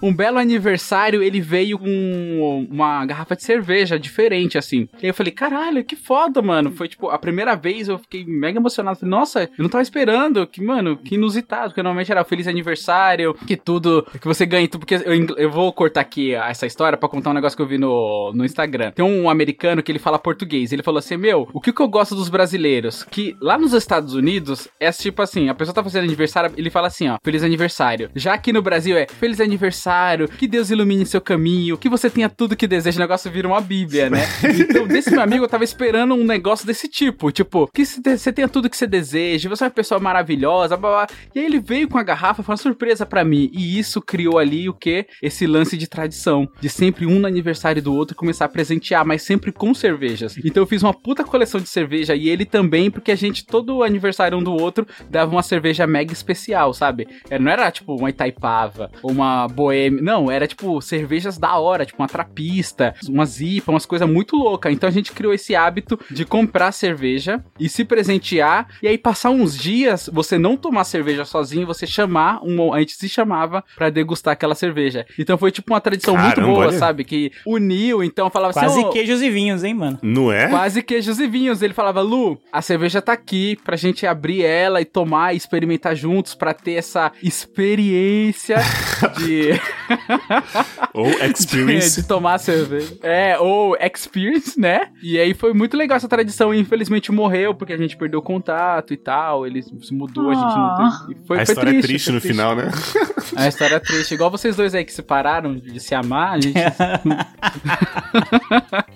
um belo aniversário, ele veio com uma garrafa de cerveja diferente, assim. E eu falei, caralho, que foda, mano. Foi, tipo, a primeira vez eu fiquei mega emocionado. Falei, nossa, eu não tava esperando. Que, mano, que inusitado. Porque normalmente era feliz aniversário, que tudo, que você ganha. tudo. Porque eu, eu vou cortar aqui essa história pra contar um negócio que eu vi no, no Instagram. Tem um americano que ele fala português. Ele falou assim, meu, o que, que eu gosto dos brasileiros? Que lá nos Estados Unidos, é tipo assim, a pessoa tá fazendo aniversário, ele fala assim, ó, feliz aniversário. Já aqui no Brasil é, feliz aniversário, que Deus ilumine seu caminho, que você tenha tudo que deseja. O negócio vira uma bíblia, né? Então, desse meu amigo, eu tava esperando um negócio desse tipo, tipo, que você tenha tudo que você deseja, você é uma pessoa maravilhosa, blá, blá. E aí ele veio com a garrafa, foi uma surpresa pra mim. E isso criou ali o que? Esse lance de tradição, de sempre um no aniversário do outro começar a presentear, mas sempre com cervejas. Então eu fiz uma puta coleção de cerveja e ele também, porque a gente, todo aniversário um do outro, dava uma cerveja mega especial, sabe? É, Não era tipo uma Itaipava, uma boêmia. Não, era tipo cervejas da hora, tipo uma trapista, uma zipa, umas coisas muito loucas. Então a gente criou esse hábito de comprar cerveja e se presentear. E aí passar uns dias, você não tomar cerveja sozinho, você chamar, um, a gente se chamava pra degustar aquela cerveja. Então foi tipo uma tradição muito Caramba, boa, olha. sabe? Que uniu, então falava Quase assim. "Ô, queijos e vinhos, hein, mano? Não é? Quase queijos e vinhos. Ele falava, Lu, a cerveja tá aqui pra gente abrir ela e tomar e experimentar juntos pra ter essa experiência de, [LAUGHS] Ou experience. de tomar cerveja. É, ou experience, né? E aí foi muito legal essa tradição. E infelizmente morreu porque a gente perdeu o contato e tal. Ele se mudou, a gente não teve. e Foi, a foi história é triste no final, né? [LAUGHS] A história é triste. Igual vocês dois aí que se pararam de se amar, a gente. [LAUGHS]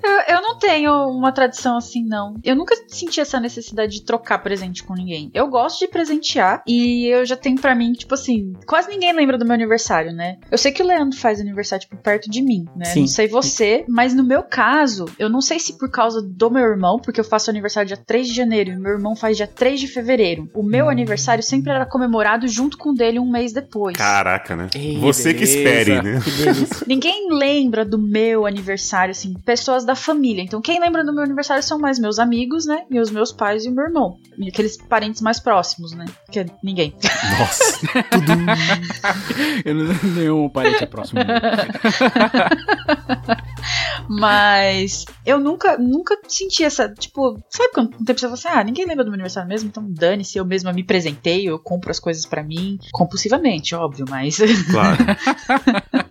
Eu, eu não tenho uma tradição assim, não. Eu nunca senti essa necessidade de trocar presente com ninguém. Eu gosto de presentear e eu já tenho pra mim, tipo assim, quase ninguém lembra do meu aniversário, né? Eu sei que o Leandro faz aniversário, tipo, perto de mim, né? Sim. Não sei você, mas no meu caso, eu não sei se por causa do meu irmão, porque eu faço aniversário dia 3 de janeiro e meu irmão faz dia 3 de fevereiro. O meu aniversário sempre era comemorado junto com o dele um mês depois. Caraca, né? Ih, Você que beleza. espere, né? Que. [LAUGHS] Ninguém lembra do meu aniversário, assim, pessoas da família. Então, quem lembra do meu aniversário são mais meus amigos, né? E os meus pais e o meu irmão. E aqueles parentes mais próximos, né? Que é ninguém. Nossa. [LAUGHS] Eu não [LAUGHS] nenhum parente é [LAUGHS] próximo. Mas eu nunca, nunca senti essa, tipo, sabe quando tem pessoa assim, ah, ninguém lembra do meu aniversário mesmo, então dane-se, eu mesma me presentei, eu compro as coisas pra mim, compulsivamente, óbvio, mas Claro. [LAUGHS]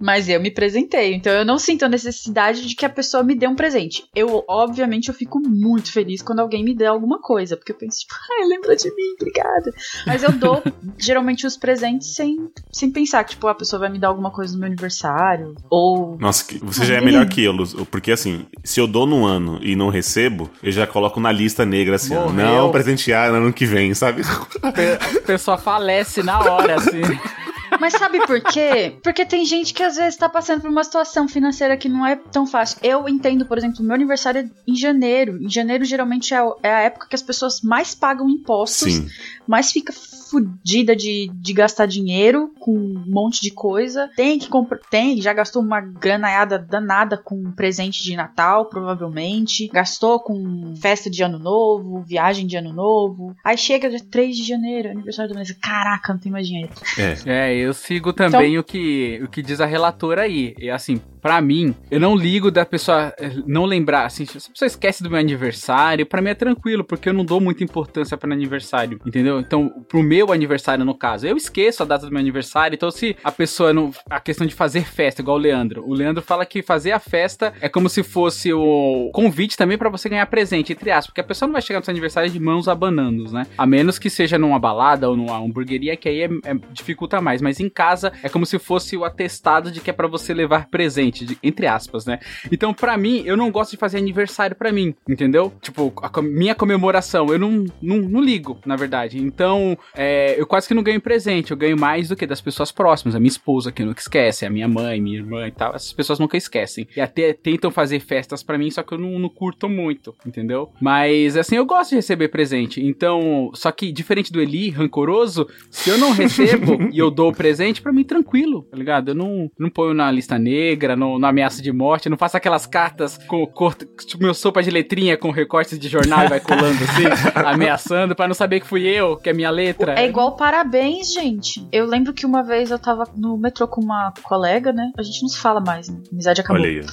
mas eu me presentei, então eu não sinto a necessidade de que a pessoa me dê um presente. Eu, obviamente, eu fico muito feliz quando alguém me dê alguma coisa, porque eu penso, tipo, ai, lembra de mim, obrigada. Mas eu dou, [LAUGHS] geralmente, os presentes sem, sem pensar que, tipo, a pessoa vai me dar alguma coisa no meu aniversário, ou... Nossa, você já é melhor que eu. Porque assim, se eu dou num ano e não recebo, eu já coloco na lista negra assim, ó, Morreu. não presentear no ano que vem, sabe? A pessoa falece na hora, assim. [LAUGHS] Mas sabe por quê? Porque tem gente que às vezes tá passando por uma situação financeira que não é tão fácil. Eu entendo, por exemplo, meu aniversário é em janeiro. Em janeiro, geralmente, é é a época que as pessoas mais pagam impostos, Sim. mais fica fudida de, de gastar dinheiro com um monte de coisa. Tem que comprar. Tem, já gastou uma granaiada danada com presente de Natal, provavelmente. Gastou com festa de ano novo, viagem de ano novo. Aí chega dia 3 de janeiro, aniversário do mês. Caraca, não tem mais dinheiro. É. É, eu sigo também o, que, o que diz a relatora aí. E assim, pra mim, eu não ligo da pessoa eh, não lembrar. Assim, se a pessoa esquece do meu aniversário, pra mim é tranquilo, porque eu não dou muita importância para aniversário, entendeu? Então, pro meu aniversário, no caso, eu esqueço a data do meu aniversário. Então, se a pessoa não. A questão de fazer festa, igual o Leandro. O Leandro fala que fazer a festa é como se fosse o convite também pra você ganhar presente, entre aspas. Porque a pessoa não vai chegar no seu aniversário de mãos abanando, né? A menos que seja numa balada ou numa hamburgueria, que aí é, é- dificulta mais. Mas em casa é como se fosse o atestado de que é pra você levar presente, de- entre aspas, né? Então, pra mim, eu não gosto de fazer aniversário pra mim, entendeu? Tipo, a minha comemoração, eu não, não, não ligo, na verdade. Então, é, eu quase que não ganho presente, eu ganho mais do que das pessoas próximas. A minha esposa, que nunca esquece, a minha mãe, minha irmã e tal, essas pessoas nunca esquecem. E até tentam fazer festas pra mim, só que eu não, não curto muito, entendeu? Mas, assim, eu gosto de receber presente. Então, só que, diferente do Eli, rancoroso, se eu não recebo [LAUGHS] e eu dou presente, pra mim, tranquilo, tá ligado? Eu não, não ponho na lista negra, não, na ameaça de morte, não faço aquelas cartas com cor, tipo, meu sopa de letrinha com recortes de jornal e vai colando assim, [LAUGHS] ameaçando, pra não saber que fui eu, que é minha letra. É igual parabéns, gente. Eu lembro que uma vez eu tava no metrô com uma colega, né? A gente não se fala mais, né? A amizade acabou. Olha aí.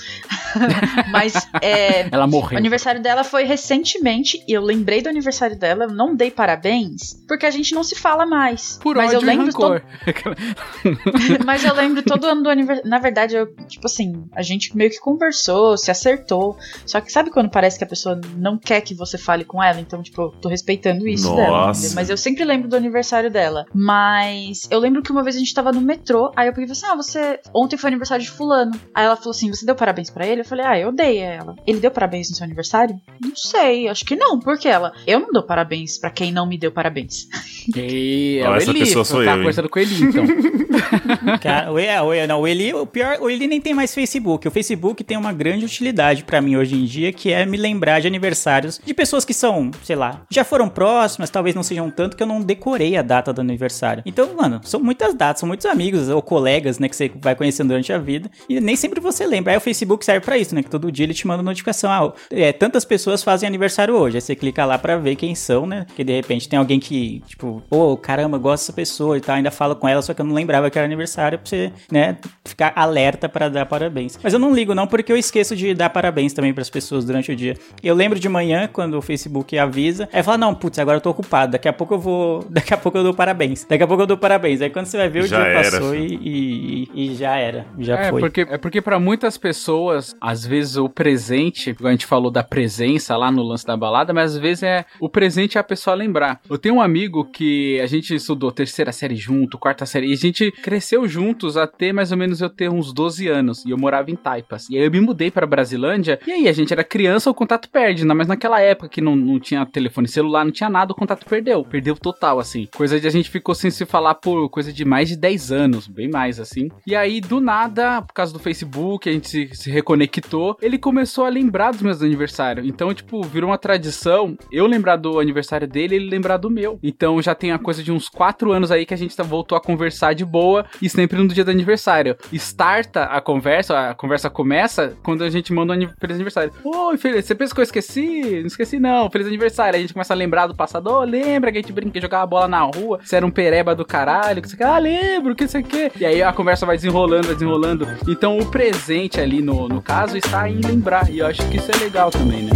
[LAUGHS] Mas é, Ela o morreu. aniversário dela foi recentemente e eu lembrei do aniversário dela, eu não dei parabéns, porque a gente não se fala mais. Por mas ódio eu lembro e [LAUGHS] [LAUGHS] Mas eu lembro todo ano do aniversário. Na verdade, eu, tipo assim, a gente meio que conversou, se acertou. Só que sabe quando parece que a pessoa não quer que você fale com ela? Então, tipo, eu tô respeitando isso dela. Nossa. entendeu? Mas eu sempre lembro do aniversário dela. Mas eu lembro que uma vez a gente tava no metrô, aí eu peguei e falei assim: Ah, você. Ontem foi aniversário de Fulano. Aí ela falou assim: Você deu parabéns pra ele? Eu falei: Ah, eu dei a ela. Ele deu parabéns no seu aniversário? Não sei, acho que não. Por que ela? Eu não dou parabéns pra quem não me deu parabéns. E é o essa Eli, pessoa sou tá eu, hein? conversando com o Eli, então. [LAUGHS] Cara, o, é, o, não, o Eli, o pior, o Eli nem tem mais Facebook. O Facebook tem uma grande utilidade pra mim hoje em dia, que é me lembrar de aniversários de pessoas que são, sei lá, já foram próximas, talvez não sejam tanto que eu não decorei a data do aniversário. Então, mano, são muitas datas, são muitos amigos ou colegas, né, que você vai conhecendo durante a vida e nem sempre você lembra. Aí o Facebook serve pra isso, né, que todo dia ele te manda notificação, ah, é, tantas pessoas fazem aniversário hoje. Aí você clica lá pra ver quem são, né? Que de repente tem alguém que, tipo, pô, caramba, eu gosto dessa pessoa e tal, ainda falo com ela, só que eu não lembrava que era aniversário pra você, né, ficar alerta pra dar parabéns. Mas eu não ligo não, porque eu esqueço de dar parabéns também pras pessoas durante o dia. Eu lembro de manhã, quando o Facebook avisa, aí fala, não, putz, agora eu tô ocupado, daqui a pouco eu vou, [LAUGHS] daqui a pouco eu dou parabéns, daqui a pouco eu dou parabéns. Aí quando você vai ver, o Já dia era, passou e, e, e já era, já É foi. porque, é porque para muitas pessoas, às vezes o presente, a gente falou da presença lá no lance da balada, mas às vezes é o presente é a pessoa lembrar. Eu tenho um amigo que a gente estudou terceira série junto, quarta série, e a gente cresceu juntos até mais ou menos eu ter uns 12 anos, e eu morava em Taipas. E aí eu me mudei pra Brasilândia, e aí a gente era criança, o contato perde, ainda mais naquela época que não, não tinha telefone celular, não tinha nada, o contato perdeu. Perdeu total, assim. Coisa de a gente ficou sem se falar por coisa de mais de 10 anos, bem mais, assim. E aí, do nada, por causa do Facebook, a gente se, se reconectou, ele começou a lembrar dos meus aniversários. Então, tipo, virou uma tradição eu lembrar do aniversário dele ele lembrar do meu. Então, já tem a coisa de uns 4 anos aí que a gente tá, voltou a conversar de boa e sempre no dia do aniversário. Starta a conversa, a conversa começa quando a gente manda um feliz aniversário. Oi, feliz, você pensa que eu esqueci? Não esqueci não, feliz aniversário. Aí a gente começa a lembrar do passado. Ô, lembra que a gente brinca, jogava bola na rua, você era um pereba do caralho, que você ah, lembro, que você quer. E aí a conversa vai desenrolando, vai desenrolando. Então o presente ali no, no caso está em lembrar. E eu acho que isso é legal também, né?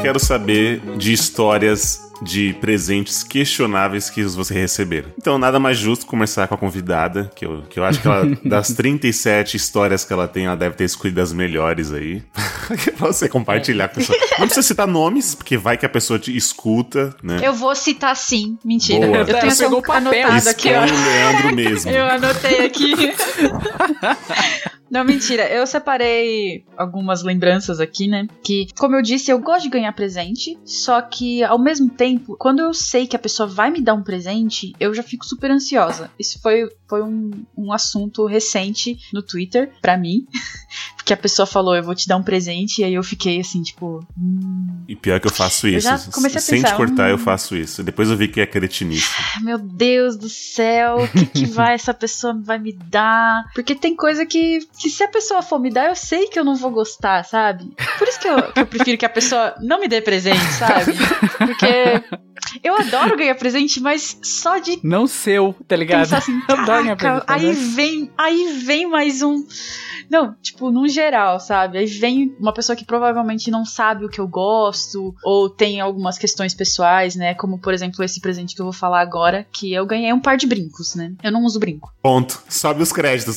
Quero saber de histórias de presentes questionáveis que você receberam. Então, nada mais justo começar com a convidada, que eu, que eu acho que ela, [LAUGHS] das 37 histórias que ela tem, ela deve ter escolhido as melhores aí. [LAUGHS] pra você compartilhar com a pessoa. Não precisa citar nomes, porque vai que a pessoa te escuta, né? Eu vou citar sim. Mentira. Boa. Eu tenho um papel. anotado aqui, ó. o Leandro mesmo. Eu anotei aqui. [LAUGHS] Não, mentira. Eu separei algumas lembranças aqui, né? Que, como eu disse, eu gosto de ganhar presente. Só que, ao mesmo tempo, quando eu sei que a pessoa vai me dar um presente, eu já fico super ansiosa. Isso foi, foi um, um assunto recente no Twitter, pra mim. [LAUGHS] Porque a pessoa falou, eu vou te dar um presente. E aí eu fiquei assim, tipo. hum, E pior que eu faço Eu isso. já comecei a Sem pensar, te cortar, hum. eu faço isso. Depois eu vi que é cretinice. Meu Deus do céu, o que, que vai essa pessoa vai me dar? Porque tem coisa que, que se a pessoa for me dar, eu sei que eu não vou gostar, sabe? Por isso que eu, que eu prefiro que a pessoa não me dê presente, sabe? Porque eu adoro ganhar presente, mas só de Não seu, tá ligado? pensar assim, [LAUGHS] Eu adoro ganhar presente, aí vem, aí vem mais um. Não, tipo, num geral, sabe? Aí vem uma pessoa que provavelmente não sabe o que eu gosto, ou tem algumas questões pessoais, né? Como, por exemplo, esse presente que eu vou falar agora, que eu ganhei um par de brincos, né? Eu não uso brinco. Ponto. Sobe os créditos.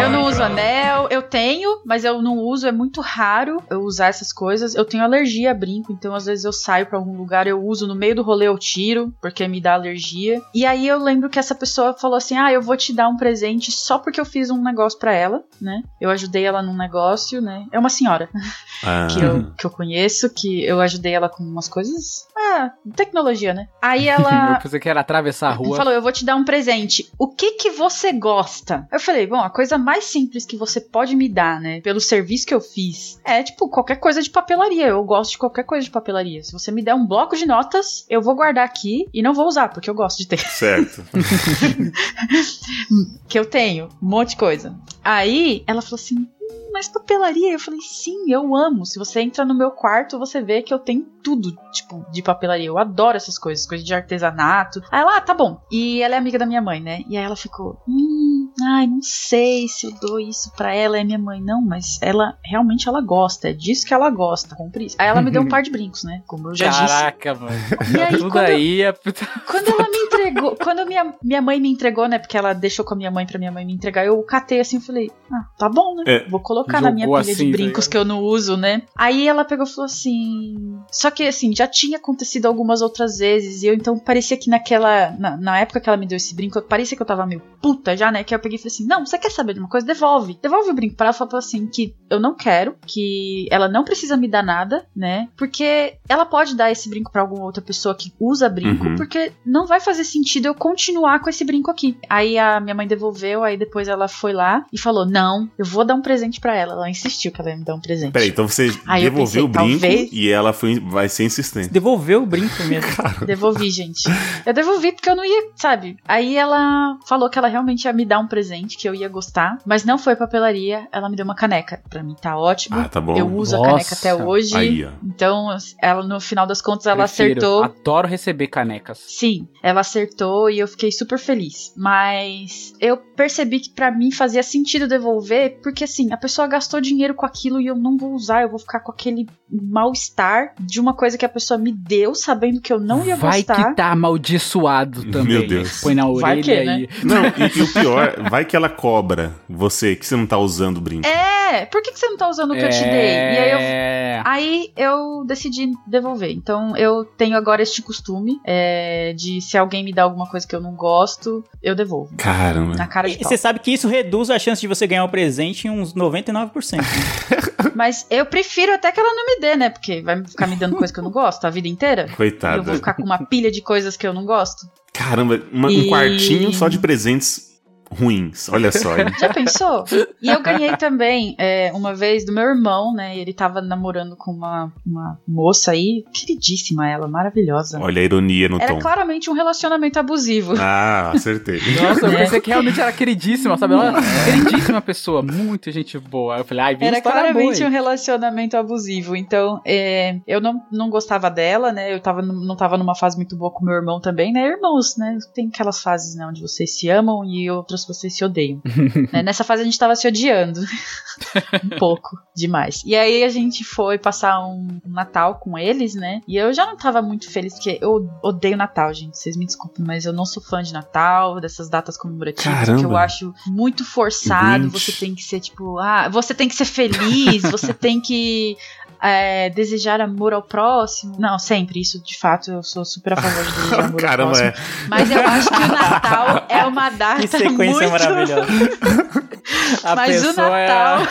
Eu não uso anel, eu tenho, mas eu não uso, é muito raro eu usar essas coisas. Eu tenho alergia a brinco, então às vezes eu saio pra algum lugar, eu uso no meio do rolê, eu tiro, porque me dá alergia. E aí eu lembro que essa pessoa falou assim: "Ah, eu vou te dar um presente só porque eu fiz um negócio pra ela", né? Eu ajudei ela num negócio, né? É uma senhora [LAUGHS] Ah, que eu, que eu conheço, que eu ajudei ela com umas coisas, ah, tecnologia, né? Aí [LAUGHS] ela Eu pensei que era atravessar a rua. falou, eu vou te dar um presente. O que que você gosta? Eu falei, bom, a coisa mais simples que você pode me dar, né, pelo serviço que eu fiz, é tipo qualquer coisa de papelaria. Eu gosto de qualquer coisa de papelaria. Se você me der um bloco de notas, eu vou guardar aqui e não vou usar, porque eu gosto de ter. certo. [LAUGHS] que eu tenho, um monte de coisa. Aí ela falou assim. "Hum, Mas papelaria? Eu falei, sim, eu amo. Se você entra no meu quarto, você vê que eu tenho tudo, tipo, de papelaria. Eu adoro essas coisas, coisas de artesanato. Aí ela, ah, tá bom. E ela é amiga da minha mãe, né? E aí ela ficou, hum, ai, não sei se eu dou isso pra ela. É minha mãe, não, mas ela, realmente ela gosta. É disso que ela gosta. Compre isso. Aí ela me deu um [LAUGHS] par de brincos, né? Como eu já disse. Caraca, mano. E aí, Tudo quando eu- aí é. Quando ela me entregou, quando minha, minha mãe me entregou, né? Porque ela deixou com a minha mãe pra minha mãe me entregar, eu catei assim e falei, ah, tá bom, né? É, Vou colocar na minha pilha assim, de tá brincos que eu não uso, né? Aí ela pegou e falou assim: Só que, assim, já tinha acontecido algumas outras vezes. E eu, então, parecia que naquela. Na, na época que ela me deu esse brinco, parecia que eu tava meio puta já, né? Que eu peguei e falei assim: Não, você quer saber de uma coisa? Devolve. Devolve o brinco pra ela. Falou assim: que eu não quero, que ela não precisa me dar nada, né? Porque ela pode dar esse brinco pra alguma outra pessoa que usa brinco, Uhum. porque não vai fazer sentido eu continuar com esse brinco aqui. Aí a minha mãe devolveu, aí depois ela foi lá e falou: Não, eu vou dar um presente pra ela. Ela insistiu que ela ia me dar um presente. Peraí, então você Aí eu devolveu pensei, o brinco talvez- e ela foi, vai ser insistente. Devolveu o brinco mesmo. [LAUGHS] Devolvi, gente. Eu devolvi porque eu não ia, sabe? Aí ela falou que ela realmente ia me dar um presente, que eu ia gostar, mas não foi papelaria, ela me deu uma caneca. Pra mim tá ótimo. Ah, tá bom. Eu uso Nossa. a caneca até hoje. Aí. Então, ela no final das contas ela Prefiro. acertou. Adoro receber canecas. Sim, ela acertou e eu fiquei super feliz. Mas eu percebi que pra mim fazia sentido devolver, porque assim, a pessoa gastou dinheiro com aquilo e eu não vou usar, eu vou ficar com aquele mal-estar de uma coisa que a pessoa me deu, sabendo que eu não ia Vai gostar. que tá amaldiçoado também. Meu Deus. Põe na Vai orelha que, e... né? Não, e, e o pior, vai que ela cobra você, que você não tá usando o brinco. É, por que, que você não tá usando o que eu te dei? E aí eu É... Aí eu decidi devolver. Então eu tenho agora este costume é, de se alguém me dá alguma coisa que eu não gosto, eu devolvo. Caramba. Na cara de E pau. você sabe que isso reduz a chance de você ganhar o presente em uns 99%. né? [LAUGHS] Mas eu prefiro até que ela não me dê, né? Porque vai ficar me dando coisa que eu não gosto a vida inteira. [LAUGHS] E eu vou Coitada. ficar com uma pilha de coisas que eu não gosto. Caramba, uma- um E- quartinho só de presentes ruins. Olha só. hein? Já pensou? E eu ganhei também, é, uma vez, do meu irmão, né? Ele tava namorando com uma, uma moça aí, queridíssima ela, maravilhosa. Olha a ironia no Era tom. claramente um relacionamento abusivo. Ah, acertei. Nossa, eu É. pensei que realmente era queridíssima, sabe? Ela era queridíssima pessoa, muito gente boa. Eu falei, ai, vem Era boa claramente aí. um relacionamento abusivo. Então, é, eu não, não gostava dela, né? Eu tava, não tava numa fase muito boa com meu irmão também, né? Irmãos, né? Tem aquelas fases, né? Onde vocês se amam e outras vocês se odeiam. [LAUGHS] Né, Nessa fase a gente tava se odiando. [LAUGHS] um pouco demais. E aí a gente foi passar um Natal com eles, né? E eu já não tava muito feliz, porque eu odeio Natal, gente. Vocês me desculpem, mas eu não sou fã de Natal, dessas datas comemorativas, Caramba. que eu acho muito forçado. Grinch. Você tem que ser tipo, ah, você tem que ser feliz, você tem que. É, desejar amor ao próximo. Não, sempre, isso de fato eu sou super a favor de desejar [LAUGHS] amor ao Caramba, próximo. é. Mas eu acho que o Natal é uma data Que sequência muito... maravilhosa. [LAUGHS] A Mas o pessoa é- Natal.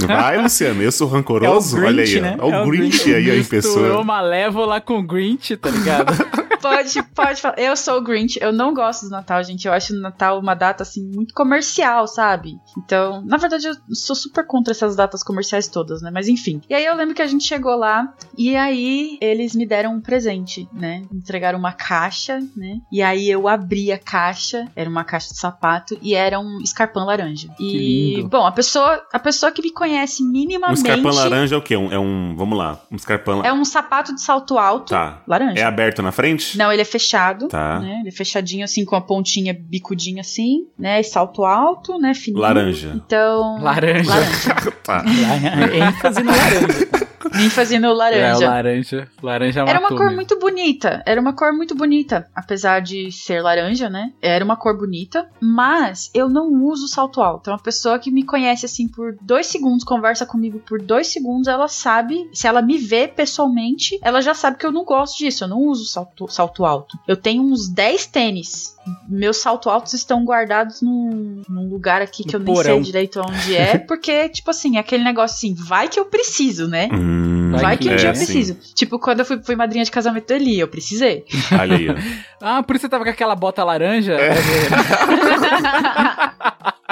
[LAUGHS] Vai, Luciano, eu sou rancoroso. É o Olha Grinch, aí, né? Olha É o o Grinch Grinch. aí, ó, em Misturou pessoa. Malévola com Grinch, tá ligado? [LAUGHS] Pode, pode falar. Eu sou o Grinch. Eu não gosto do Natal, gente. Eu acho o Natal uma data, assim, muito comercial, sabe? Então, na verdade, eu sou super contra essas datas comerciais todas, né? Mas enfim. E aí eu lembro que a gente chegou lá e aí eles me deram um presente, né? Me entregaram uma caixa, né? E aí eu abri a caixa. Era uma caixa de sapato e era um escarpão laranja. E, lindo. bom, a pessoa, a pessoa que me conhece Um minimamente. escarpão laranja é o quê? Um- é um. Vamos lá. Um escarpão. É um sapato de salto alto. Tá. Laranja. É aberto na frente? Não, ele é fechado. Tá. Né? Ele é fechadinho assim, com a pontinha bicudinha assim, né? E salto alto, né? Fininho. Laranja. Então. Laranja. Laranja. [LAUGHS] Tá. ênfase no laranja. Vim fazendo É, o laranja. laranja. Laranja Era uma cor mesmo. muito bonita. Era uma cor muito bonita. Apesar de ser laranja, né? Era uma cor bonita. Mas eu não uso salto alto. É uma pessoa que me conhece assim por dois segundos, conversa comigo por dois segundos. Ela sabe, se ela me vê pessoalmente, ela já sabe que eu não gosto disso. Eu não uso salto, salto alto. Eu tenho uns 10 tênis. Meus salto altos estão guardados num, num lugar aqui que No eu nem porão. sei direito onde é. [LAUGHS] Porque, tipo assim, aquele negócio assim, vai que eu preciso, né? Hum, Vai que um é, dia eu sim. preciso. Tipo, quando eu fui, fui madrinha de casamento do Eli, eu precisei. [LAUGHS] Aí, ó. Ah, por isso você tava com aquela bota laranja? É. [LAUGHS]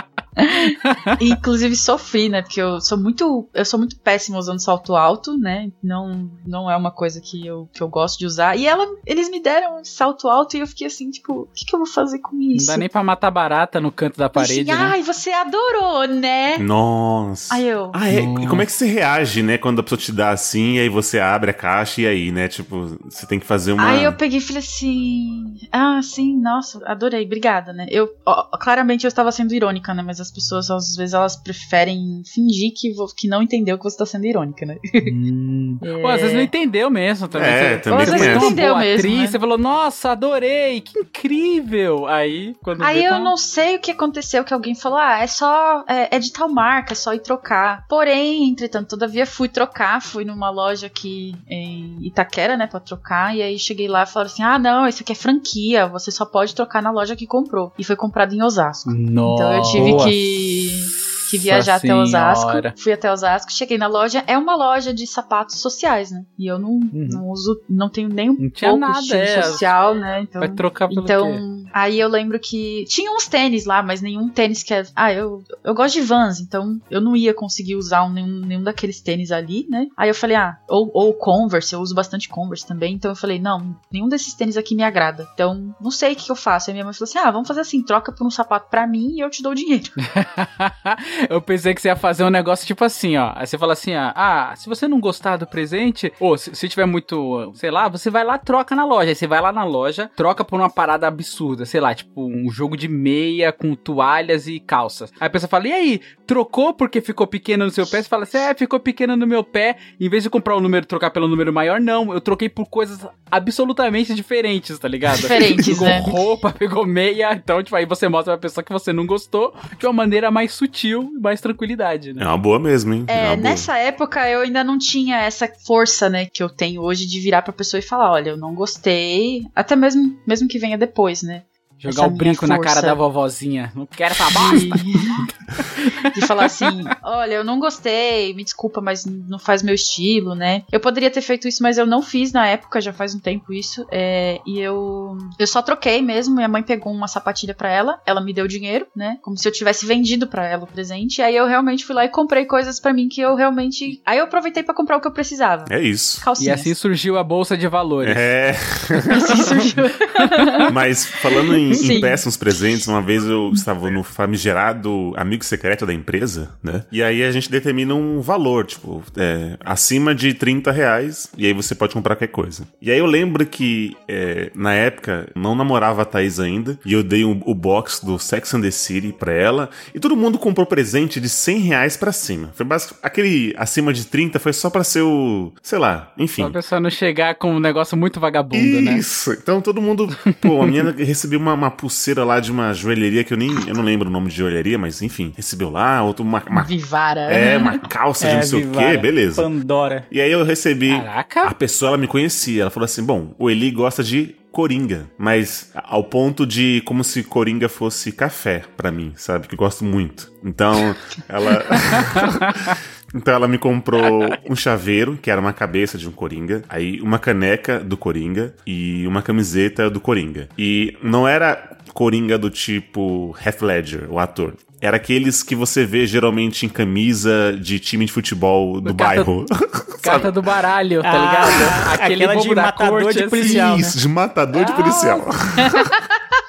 E, [LAUGHS] Inclusive sofri, né? Porque eu sou muito, eu sou muito péssima usando salto alto, né? Não, não é uma coisa que eu, que eu gosto de usar. E ela, eles me deram esse salto alto e eu fiquei assim, tipo, o que, que eu vou fazer com Não isso? dá nem pra matar barata no canto da parede, assim, né? Ai, você adorou, né? Nossa. Aí eu. Ah, é? E como é que você reage, né? Quando a pessoa te dá assim, e aí você abre a caixa e aí, né? Tipo, você tem que fazer uma. Aí eu peguei e falei assim. Ah, sim, nossa, adorei, obrigada, né? Eu, ó, claramente eu estava sendo irônica, né? Mas as pessoas, às vezes, elas preferem fingir que, vo- que não entendeu que você tá sendo irônica, né? Hum. [LAUGHS] Pô, às vezes não entendeu mesmo também. É, Você- também foi essa. uma Entendeu mesmo, atriz, né? você falou, nossa, adorei, que incrível. Aí, quando Aí vê, eu tá- não sei o que aconteceu, que alguém falou, ah, é só, é, é de tal marca, é só ir trocar. Porém, entretanto, todavia fui trocar, fui numa loja aqui em Itaquera, né, pra trocar, e aí cheguei lá e falaram assim, ah, não, isso aqui é franquia, você só pode trocar na loja que comprou. E foi comprado em Osasco. Nossa. Então eu tive que, 一 que viajar até Osasco. Fui até Osasco, cheguei na loja. É uma loja de sapatos sociais, né? E eu não, não uso, não tenho nem um Não pouco nada, estilo é. social, né? Então, Vai trocar pelo quê? então, aí eu lembro que tinha uns tênis lá, mas nenhum tênis que é. Ah, eu, eu gosto de vans, então eu não ia conseguir usar um- nenhum, nenhum daqueles tênis ali, né? Aí eu falei, ah, ou, ou Converse, eu uso bastante Converse também, então eu falei, não, nenhum desses tênis aqui me agrada. Então, não sei o que, que eu faço. Aí minha mãe falou assim: ah, vamos fazer assim, troca por um sapato pra mim e eu te dou o dinheiro. [LAUGHS] [LAUGHS] eu pensei que você ia fazer um negócio tipo assim, ó. Aí você fala assim, ó, ah, se você não gostar do presente, ou se, se tiver muito, sei lá, você vai lá, troca na loja. Aí você vai lá na loja, troca por uma parada absurda, sei lá, tipo um jogo de meia com toalhas e calças. Aí a pessoa fala, e aí, trocou porque ficou pequeno no seu pé? Você fala assim, é, ficou pequeno no meu pé. Em vez de comprar o número e trocar pelo número maior, não, eu troquei por coisas absolutamente diferentes, tá ligado? Diferentes, pegou né? roupa, pegou meia, então, tipo, aí você mostra pra pessoa que você não gostou de uma maneira mais sutil e mais tranquilidade, É né? uma boa mesmo, hein? É, boa. nessa época eu ainda não tinha essa força, né, que eu tenho hoje de virar pra pessoa e falar, olha, eu não gostei, até mesmo, mesmo que venha depois, né? Jogar o brinco na cara da vovozinha. Não quero essa bosta. De, [LAUGHS] de falar assim, olha, eu não gostei, me desculpa, mas não faz meu estilo, né? Eu poderia ter feito isso, mas eu não fiz na época, já faz um tempo isso. é, e eu eu só troquei mesmo. Minha mãe pegou uma sapatilha pra ela, ela me deu dinheiro, né? Como se eu tivesse vendido pra ela o presente. Aí eu realmente fui lá e comprei coisas pra mim que eu realmente. Aí eu aproveitei pra comprar o que eu precisava. É isso. E Calcinhas. assim surgiu a bolsa de valores. É, [LAUGHS] Assim surgiu. [LAUGHS] mas falando em, em Sim. péssimos presentes, uma vez eu estava no famigerado amigo secreto da empresa, né? E aí a gente determina um valor, tipo, é, acima de 30 reais, e aí você pode comprar qualquer coisa. E aí eu lembro que, é, na época, não namorava a Thaís ainda, e eu dei um- o box do Sex and the City pra ela, e todo mundo comprou presente de 100 reais pra cima. Foi basic... Aquele acima de 30 foi só pra ser o, sei lá, enfim. Só a pessoa não chegar com um negócio muito vagabundo, né? Isso. Então todo mundo. Pô, a menina [LAUGHS] recebeu uma, uma pulseira lá de uma joalheria que eu nem. Eu não lembro o nome de joalheria, mas enfim, recebeu lá, outro uma. uma Vivara. é, uma calça de não sei o Vivara, quê, beleza. Pandora. E aí eu recebi. Caraca. A pessoa ela me conhecia. Ela falou assim: bom, o Eli gosta de Coringa, mas ao ponto de como se Coringa fosse café pra mim, sabe? Que eu gosto muito. Então, ela. [LAUGHS] Então ela me comprou [LAUGHS] um chaveiro, que era uma cabeça de um Coringa, aí uma caneca do Coringa e uma camiseta do Coringa. E não era Coringa do tipo Heath Ledger, o ator. Era aqueles que você vê geralmente em camisa de time de futebol do Carta- bairro. [LAUGHS] Carta do baralho, tá Ah, ligado? [LAUGHS] aquela de matador corte, de assim. policial. né? Isso, de matador de policial.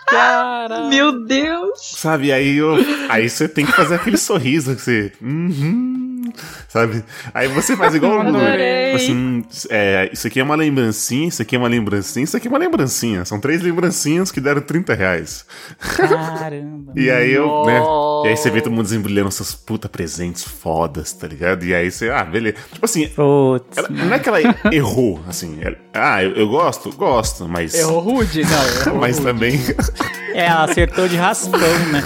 Cara. Meu Deus! Sabe, aí eu, aí você tem que fazer aquele sorriso que você. Uhum, [LAUGHS] sabe? Aí você faz igual o assim, é, isso aqui é uma lembrancinha, isso aqui é uma lembrancinha, isso aqui é uma lembrancinha. São três lembrancinhas que deram 30 reais. Caramba. [LAUGHS] E aí eu, né? Nossa. E aí você vê todo mundo desembrulhando seus puta presentes fodas, tá ligado? E aí você, ah, beleza. Tipo assim, Putz. ela- não é que ela errou, assim. ela- ah, eu, eu gosto? Gosto, mas. Errou rude? Não, errou [LAUGHS] Mas rude. também. É, ela acertou de raspão, né?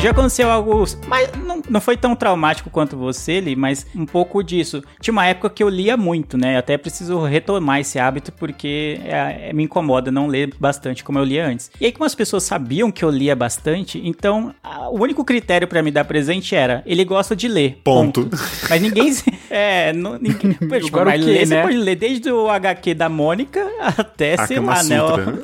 Já aconteceu algo, mas não, não foi tão traumático quanto você, Li, mas um pouco disso. Tinha uma época que eu lia muito, né? Até preciso retomar esse hábito porque é- é- me incomoda não ler bastante como eu lia antes. E aí, como as pessoas sabiam que eu lia bastante, então a- o único critério pra me dar presente era ele gosta de ler. Ponto. Mas ninguém, [LAUGHS] É, não, ninguém, [LAUGHS] pô, tipo, mas quê, ler, você né? pode ler desde o HQ da Mônica até, A sei Kama lá, né? Sutra.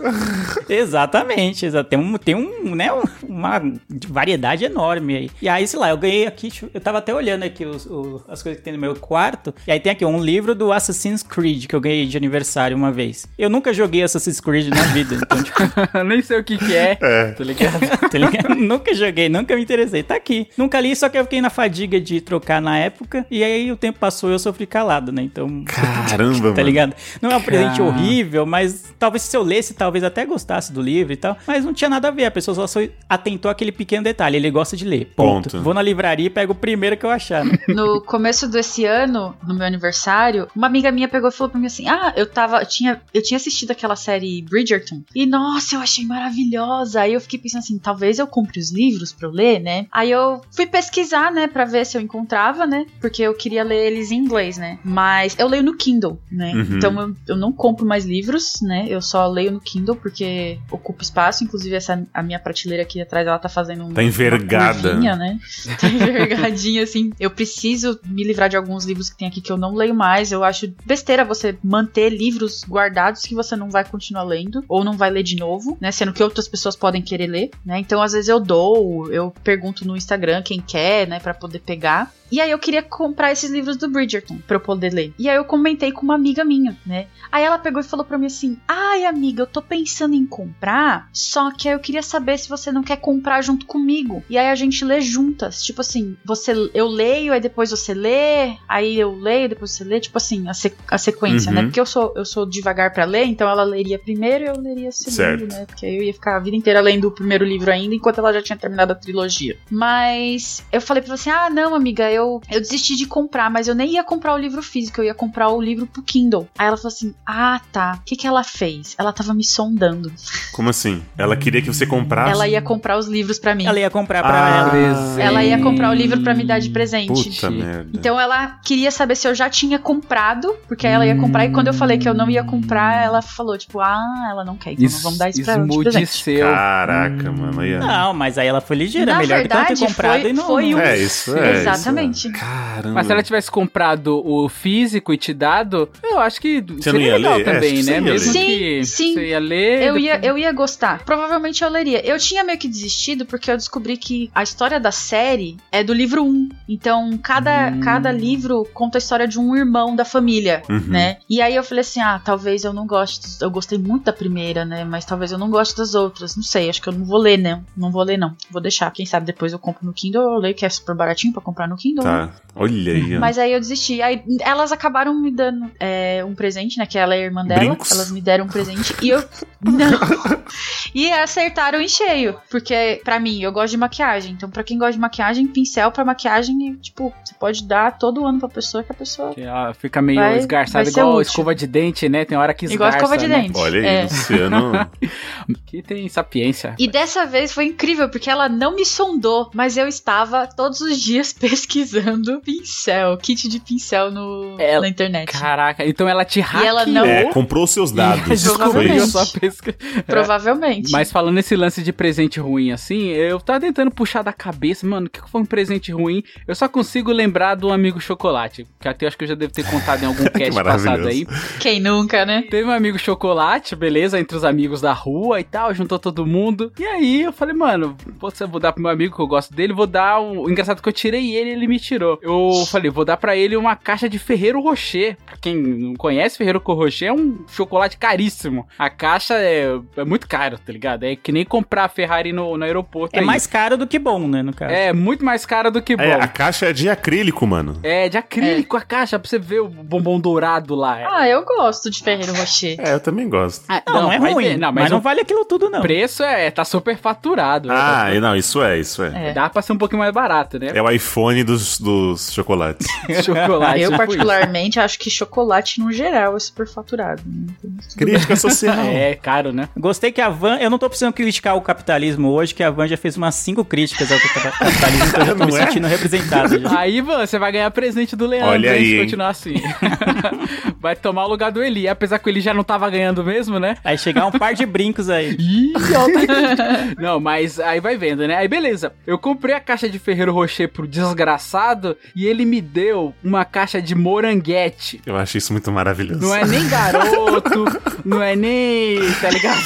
[LAUGHS] Exatamente, exa- tem, um, tem um, né, um- uma variedade enorme aí. E aí, sei lá, eu ganhei aqui, eu- tava até olhando aqui os, o- as coisas que tem no meu quarto, e aí tem aqui um livro do Assassin's Creed que eu ganhei de aniversário uma vez. Eu nunca joguei Assassin's Creed na vida, então, tipo, [LAUGHS] Nem sei o que que é. É. Tá ligado? [LAUGHS] tá ligado? nunca joguei, nunca me interessei. Tá aqui. Nunca li, só que eu fiquei na fadiga de trocar na época, e aí o tempo passou e eu sofri calado, né? Então. Caramba, [LAUGHS] Tá mano. ligado? Não é um presente Cara. horrível, mas talvez se eu lesse, talvez até gostasse do livro e tal. Mas não tinha nada a ver. A pessoa só atentou aquele pequeno detalhe. Ele gosta de ler. Ponto. Ponto. Vou na livraria e pego o primeiro que eu achar. Né? [LAUGHS] No começo desse ano, no meu aniversário, uma amiga minha pegou e falou pra mim assim: Ah, eu tava. Eu tinha, eu tinha assistido aquela série Bridgerton. E nossa, eu achei maravilhosa. Aí eu fiquei pensando assim: talvez eu compre os livros pra eu ler, né? Aí eu fui pesquisar, né, pra ver se eu encontrava, né? Porque eu queria ler eles em inglês, né? Mas eu leio no Kindle, né? Uhum. Então eu, eu não compro mais livros, né? Eu só leio no Kindle porque ocupa espaço. Inclusive, essa a minha prateleira aqui atrás, ela tá fazendo um. Tá. Uma curvinha, né? Tá envergadinha, assim. Eu preciso me livrar de alguns livros que tem aqui que eu não leio mais. Eu acho besteira você manter livros guardados que você não vai continuar lendo ou não vai ler de novo, né? Sendo que outras pessoas podem querer ler, né? Então, às vezes eu dou, eu pergunto no Instagram quem quer, né, Pra poder pegar. E aí eu queria comprar esses livros do Bridgerton pra eu poder ler. E aí eu comentei com uma amiga minha, né? Aí ela pegou e falou pra mim assim: "Ai, amiga, eu tô pensando em comprar, só que aí eu queria saber se você não quer comprar junto comigo. E aí a gente lê juntas, tipo assim, você eu leio, aí depois você lê, aí eu leio, depois você lê, tipo assim, a, se- a sequência, Uhum. né? Porque eu sou eu sou devagar pra ler, então ela leria primeiro e eu leria segundo, Certo. né? Porque aí eu ia ficar a vida inteira lendo o primeiro livro ainda, enquanto ela já tinha terminado a trilogia. Mas eu falei pra ela assim: "Ah, não, amiga, eu eu desisti de comprar, mas eu nem ia comprar o livro físico, eu ia comprar o livro pro Kindle". Aí ela falou assim: "Ah, tá. O que que ela fez? Ela tava me sondando. Como assim? Ela queria que você comprasse. Ela ia comprar os livros pra mim. Ela ia comprar pra Ah, ela. Presente. Ela ia comprar o livro pra me dar de presente. Puta merda. Então ela queria saber se eu já tinha comprado, porque aí ela ia comprar, e quando eu falei que eu não ia comprar, ela falou, tipo, ah, ela não quer, então não vamos dar isso pra ela de presente. Caraca, mano. Ó. Não, mas aí ela foi ligeira. Na Melhor que ela ter verdade, comprado foi- e não. foi um- É, isso é. Exatamente. isso é. Caramba. Mas se ela tivesse comprado o físico e te dado, eu acho que Você não seria ia legal ler? É, também, que você né? ia Mesmo ler. que Sim, sim. você ia ler. Eu ia, depois- eu ia gostar. Provavelmente eu leria. Eu tinha meio que desistido porque eu descobri que a história da série é do livro 1. Então, cada, Hum. cada livro conta a história de um irmão da família, Uhum. né? E aí eu falei assim: ah, talvez eu não goste. Eu gostei muito da primeira, né? Mas talvez eu não goste das outras. Não sei, acho que eu não vou ler, né? Não vou ler, não. Vou deixar. Quem sabe depois eu compro no Kindle eu leio, que é super baratinho pra comprar no Kindle. né? Tá. Olha aí. Mas aí eu desisti. Aí elas acabaram me dando é, um presente, né? Que ela é a irmã dela. Brincos? Elas me deram um presente e eu. [LAUGHS] Não. E acertaram em cheio. Porque, pra mim, eu gosto de maquiagem. Então, pra quem gosta de maquiagem, pincel pra maquiagem, e, tipo, você pode dar todo ano pra pessoa que a pessoa. Que ela fica meio Vai- esgarçada, vai igual útil. escova de dente, né? Tem hora que esgarça, Igual escova de né? dente. Olha aí, É. Luciano. [LAUGHS] Que tem sapiência. E dessa vez foi incrível, porque ela não me sondou, mas eu estava todos os dias [LAUGHS] pesquisando pincel, kit de pincel no, Ela- na internet. Caraca, então ela te hackeou. ela não- É, comprou seus [LAUGHS] dados. E descobriu Provavelmente. Provavelmente. Mas falando nesse lance de presente ruim assim, eu tava tentando puxar da cabeça, mano, o que foi um presente ruim? Eu só consigo lembrar do amigo chocolate, que até acho que eu já devo ter contado em algum [LAUGHS] cast passado aí. Quem nunca, né? Teve um amigo chocolate, beleza, entre os amigos da rua e tal, juntou todo mundo. E aí eu falei, mano, poxa, eu vou dar pro meu amigo que eu gosto dele, vou dar um. O engraçado é que eu tirei ele, ele me tirou. Eu falei, vou dar pra ele uma caixa de Ferreiro Rocher. Pra quem não conhece, Ferreiro Rocher é um chocolate caríssimo. A caixa é, é muito caro, tá ligado? É que nem comprar a Ferrari no, no aeroporto. É aí. mais caro do que bom, né, no caso. É muito mais caro do que bom. É, a caixa é de acrílico, mano. É, de acrílico a caixa, pra você ver o bombom dourado lá. Ah, eu gosto de Ferreiro Rocher. É, eu também gosto. Ah, Não, não, é vai ruim, ver. Não, mas, mas, não o vale aquilo tudo, não. preço é, tá super faturado. Ah, e não, isso é, isso é. É. Dá pra ser um pouquinho mais barato, né? É o iPhone dos, dos chocolates. [LAUGHS] Chocolate. eu, tipo particularmente, acho que chocolate, no geral, é superfaturado. né? Crítica social. [LAUGHS] É caro, né? Gostei que a Van Van, eu não tô precisando criticar o capitalismo hoje, que a Van já fez umas cinco críticas ao capitalismo, então eu já tô [LAUGHS] me Não é? sentindo representado. já. Aí, mano, você vai ganhar presente do Leandro, Olha hein, aí, se hein? continuar assim. [LAUGHS] vai tomar o lugar do Eli, apesar que o Eli já não tava ganhando mesmo, né? Aí chegar um par de brincos aí. [LAUGHS] Ih, alta Não, mas aí vai vendo, né? Aí beleza. Eu comprei a caixa de Ferreiro Rocher pro desgraçado e ele me deu uma caixa de moranguete. Eu acho isso muito maravilhoso. Não é nem garoto, não é nem. Tá ligado?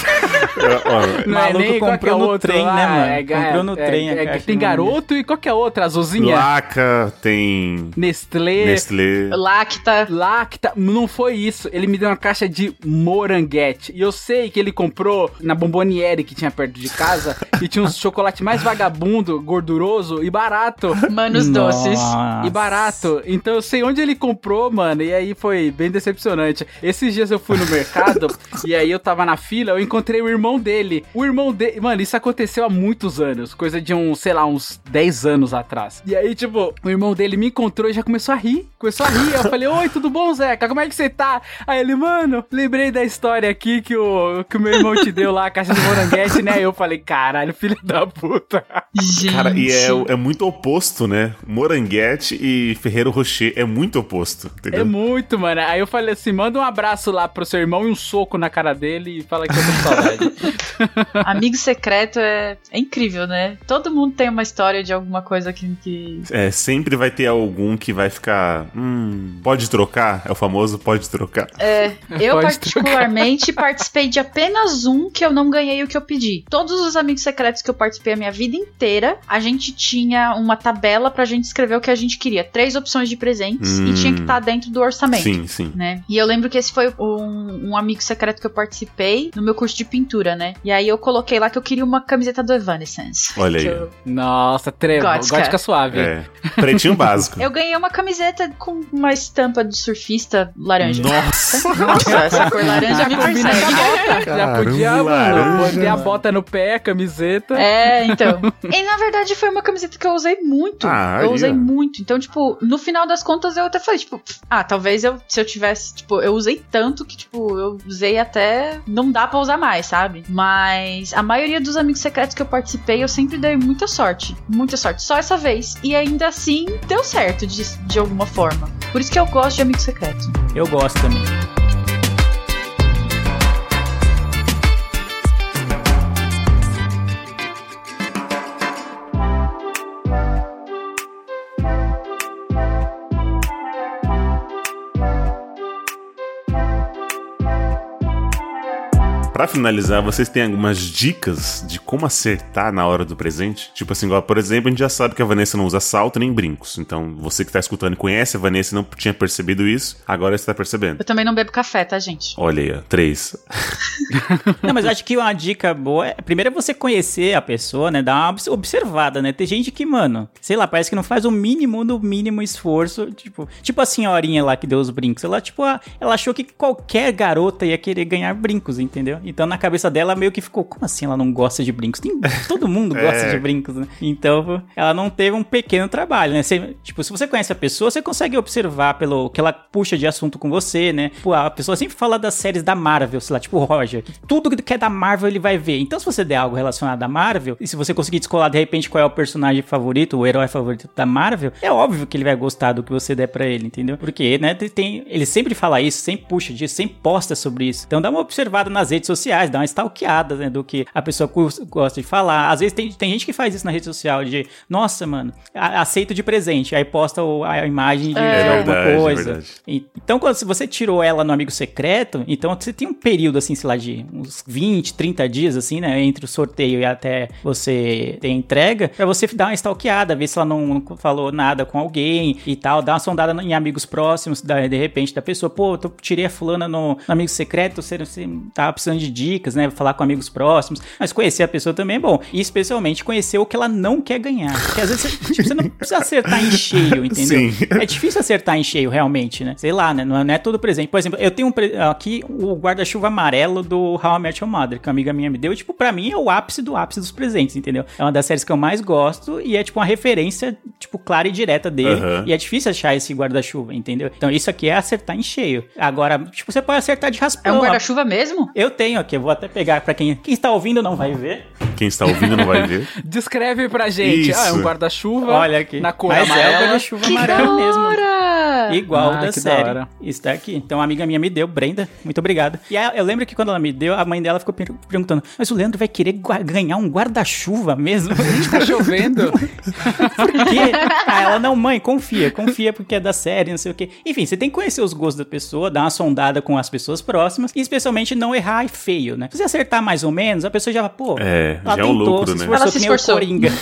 Ó, Não Maluco é nem comprou no outro trem, lá, né, mano? é Comprou no é- trem é- caixa Tem garoto e qualquer outra, azulzinha. Laca, tem Nestlé. Nestlé. Lacta. Lacta, não foi isso. Ele me deu uma caixa de moranguete. E eu sei que ele comprou na bomboniere que tinha perto de casa. e tinha um chocolate mais vagabundo, gorduroso e barato. Manos doces. E barato. Então eu sei onde ele comprou, mano. E aí foi bem decepcionante. Esses dias eu fui no mercado [LAUGHS] e aí eu tava na fila, eu encontrei o irmão dele. O irmão dele. Mano, isso aconteceu há muitos anos. Coisa de uns, sei lá, uns 10 anos atrás. E aí, tipo, o irmão dele me encontrou e já começou a rir. Começou a rir. Eu falei, oi, tudo bom, Zeca? Como é que você tá? Aí ele, mano, lembrei da história aqui que o, que o meu irmão te deu lá, a caixa de moranguete, né? Eu falei, caralho, filho da puta. Gente. Cara, e é, é muito oposto, né? Moranguete e Ferreiro Rocher é muito oposto, É entendeu? muito, mano. Aí eu falei assim: manda um abraço lá pro seu irmão e um soco na cara dele e fala que eu tô com saudade. [LAUGHS] [LAUGHS] Amigo secreto é, é incrível, né? Todo mundo tem uma história de alguma coisa que. que... É, sempre vai ter algum que vai ficar. Hum, pode trocar? É o famoso pode trocar. É, [LAUGHS] eu Pode particularmente participei de apenas um que eu não ganhei o que eu pedi. Todos os amigos secretos que eu participei a minha vida inteira, a gente tinha uma tabela pra gente escrever o que a gente queria. Três opções de presentes Hum. e tinha que estar dentro do orçamento. Sim, sim. Né? E eu lembro que esse foi um, um amigo secreto que eu participei no meu curso de pintura, né? E aí eu coloquei lá que eu queria uma camiseta do Evanescence. Olha aí. eu, Nossa, trevo. Gótica. Gótica, suave. É. Pretinho básico. eu ganhei uma camiseta com uma estampa de surfista laranja. Nossa! [LAUGHS] Nossa, essa cor laranja me Combina persegue. com a bota. Já podia, mano, a bota no pé, a camiseta. É, então. E na verdade foi uma camiseta que eu usei muito. Ah, eu usei muito. Então, tipo, no final das contas eu até falei, tipo, ah, talvez eu, se eu tivesse, tipo, eu usei tanto que, tipo, eu usei até. Não dá pra usar mais, sabe? Mas a maioria dos amigos secretos que eu participei, eu sempre dei muita sorte. Muita sorte. Só essa vez. E ainda assim, deu certo de, de alguma forma. Por isso que eu gosto de amigo secreto. Eu gosto também. Pra finalizar, vocês têm algumas dicas de como acertar na hora do presente? Tipo assim, igual, por exemplo, a gente já sabe que a Vanessa não usa salto nem brincos. Então, você que tá escutando e conhece a Vanessa e não tinha percebido isso, agora você tá percebendo. Eu também não bebo café, tá, gente? Olha aí, ó. Três. [LAUGHS] Não, mas eu acho que uma dica boa é. Primeiro é você conhecer a pessoa, né? Dar uma obs- observada, né? Tem gente que, mano, sei lá, parece que não faz o mínimo do mínimo esforço. Tipo, tipo a senhorinha lá que deu os brincos. Ela, tipo, a- ela achou que qualquer garota ia querer ganhar brincos, entendeu? Então na cabeça dela meio que ficou, como assim ela não gosta de brincos? Tem, todo mundo [LAUGHS] gosta É. de brincos, né? Então ela não teve um pequeno trabalho, né? Você- tipo, se você conhece a pessoa, você consegue observar pelo que ela puxa de assunto com você, né? Pô, a pessoa sempre fala das séries da Marvel, sei lá, tipo Roger. Tudo que é da Marvel ele vai ver. Então se você der algo relacionado à Marvel, e se você conseguir descolar de repente qual é o personagem favorito, o herói favorito da Marvel, é óbvio que ele vai gostar do que você der pra ele, entendeu? Porque, né, tem, ele sempre fala isso, sempre puxa disso, sempre posta sobre isso. Então dá uma observada nas redes sociais, dá uma stalkeada, né, do que a pessoa gosta de falar. Às vezes tem, tem gente que faz isso na rede social, de, nossa, mano, aceito de presente, aí posta a imagem de, É de alguma verdade, coisa. verdade. Então, quando se você tirou ela no amigo secreto, então você tem um período, assim, sei lá, de uns 20, 30 dias, assim, né? Entre o sorteio e até você ter entrega, pra você dar uma stalkeada, ver se ela não, falou nada com alguém e tal, dar uma sondada em amigos próximos, da- de repente, da pessoa, pô, eu tirei a fulana no, no amigo secreto, você, você tava precisando de dicas, né? Falar com amigos próximos, mas conhecer a pessoa também é bom. E especialmente conhecer o que ela não quer ganhar. Porque às vezes você, tipo, você não precisa acertar em cheio, entendeu? Sim. É difícil acertar em cheio, realmente, né? Sei lá, né? Não é, não é todo presente. Por exemplo, eu tenho um pre- aqui o guarda-chuva amarelo do How I Met Your Mother, que uma amiga minha me deu. E, tipo, pra mim é o ápice do ápice dos presentes, entendeu? É uma das séries que eu mais gosto e é, tipo, uma referência, tipo, clara e direta dele. Aham. E é difícil achar esse guarda-chuva, entendeu? Então isso aqui é acertar em cheio. Agora, tipo, você pode acertar de É raspão. um guarda-chuva mesmo? Eu tenho tenho aqui, eu vou até pegar pra quem, quem está ouvindo não vai ver. Quem está ouvindo não vai ver. [LAUGHS] Descreve pra gente. Isso. Ah, é um guarda-chuva. Olha aqui. Na cor Mas é o amarela. guarda-chuva Que amarelo da mesmo. Igual Ah, da que da série. hora. Está aqui. Então, uma amiga minha me deu, Brenda. Muito obrigada. E a- eu lembro que quando ela me deu, a mãe dela ficou per- perguntando: Mas o Leandro vai querer ganhar um guarda-chuva mesmo? Tá [LAUGHS] chovendo. Por quê? Ah, ela, não, mãe, confia, confia porque é da série, não sei o quê. Enfim, você tem que conhecer os gostos da pessoa, dar uma sondada com as pessoas próximas e especialmente não errar feio, né? Se você acertar mais ou menos, a pessoa já pô, É, ela já é um tentou, lucro, se né? esforçou Ela se que nem o esforçou. Coringa.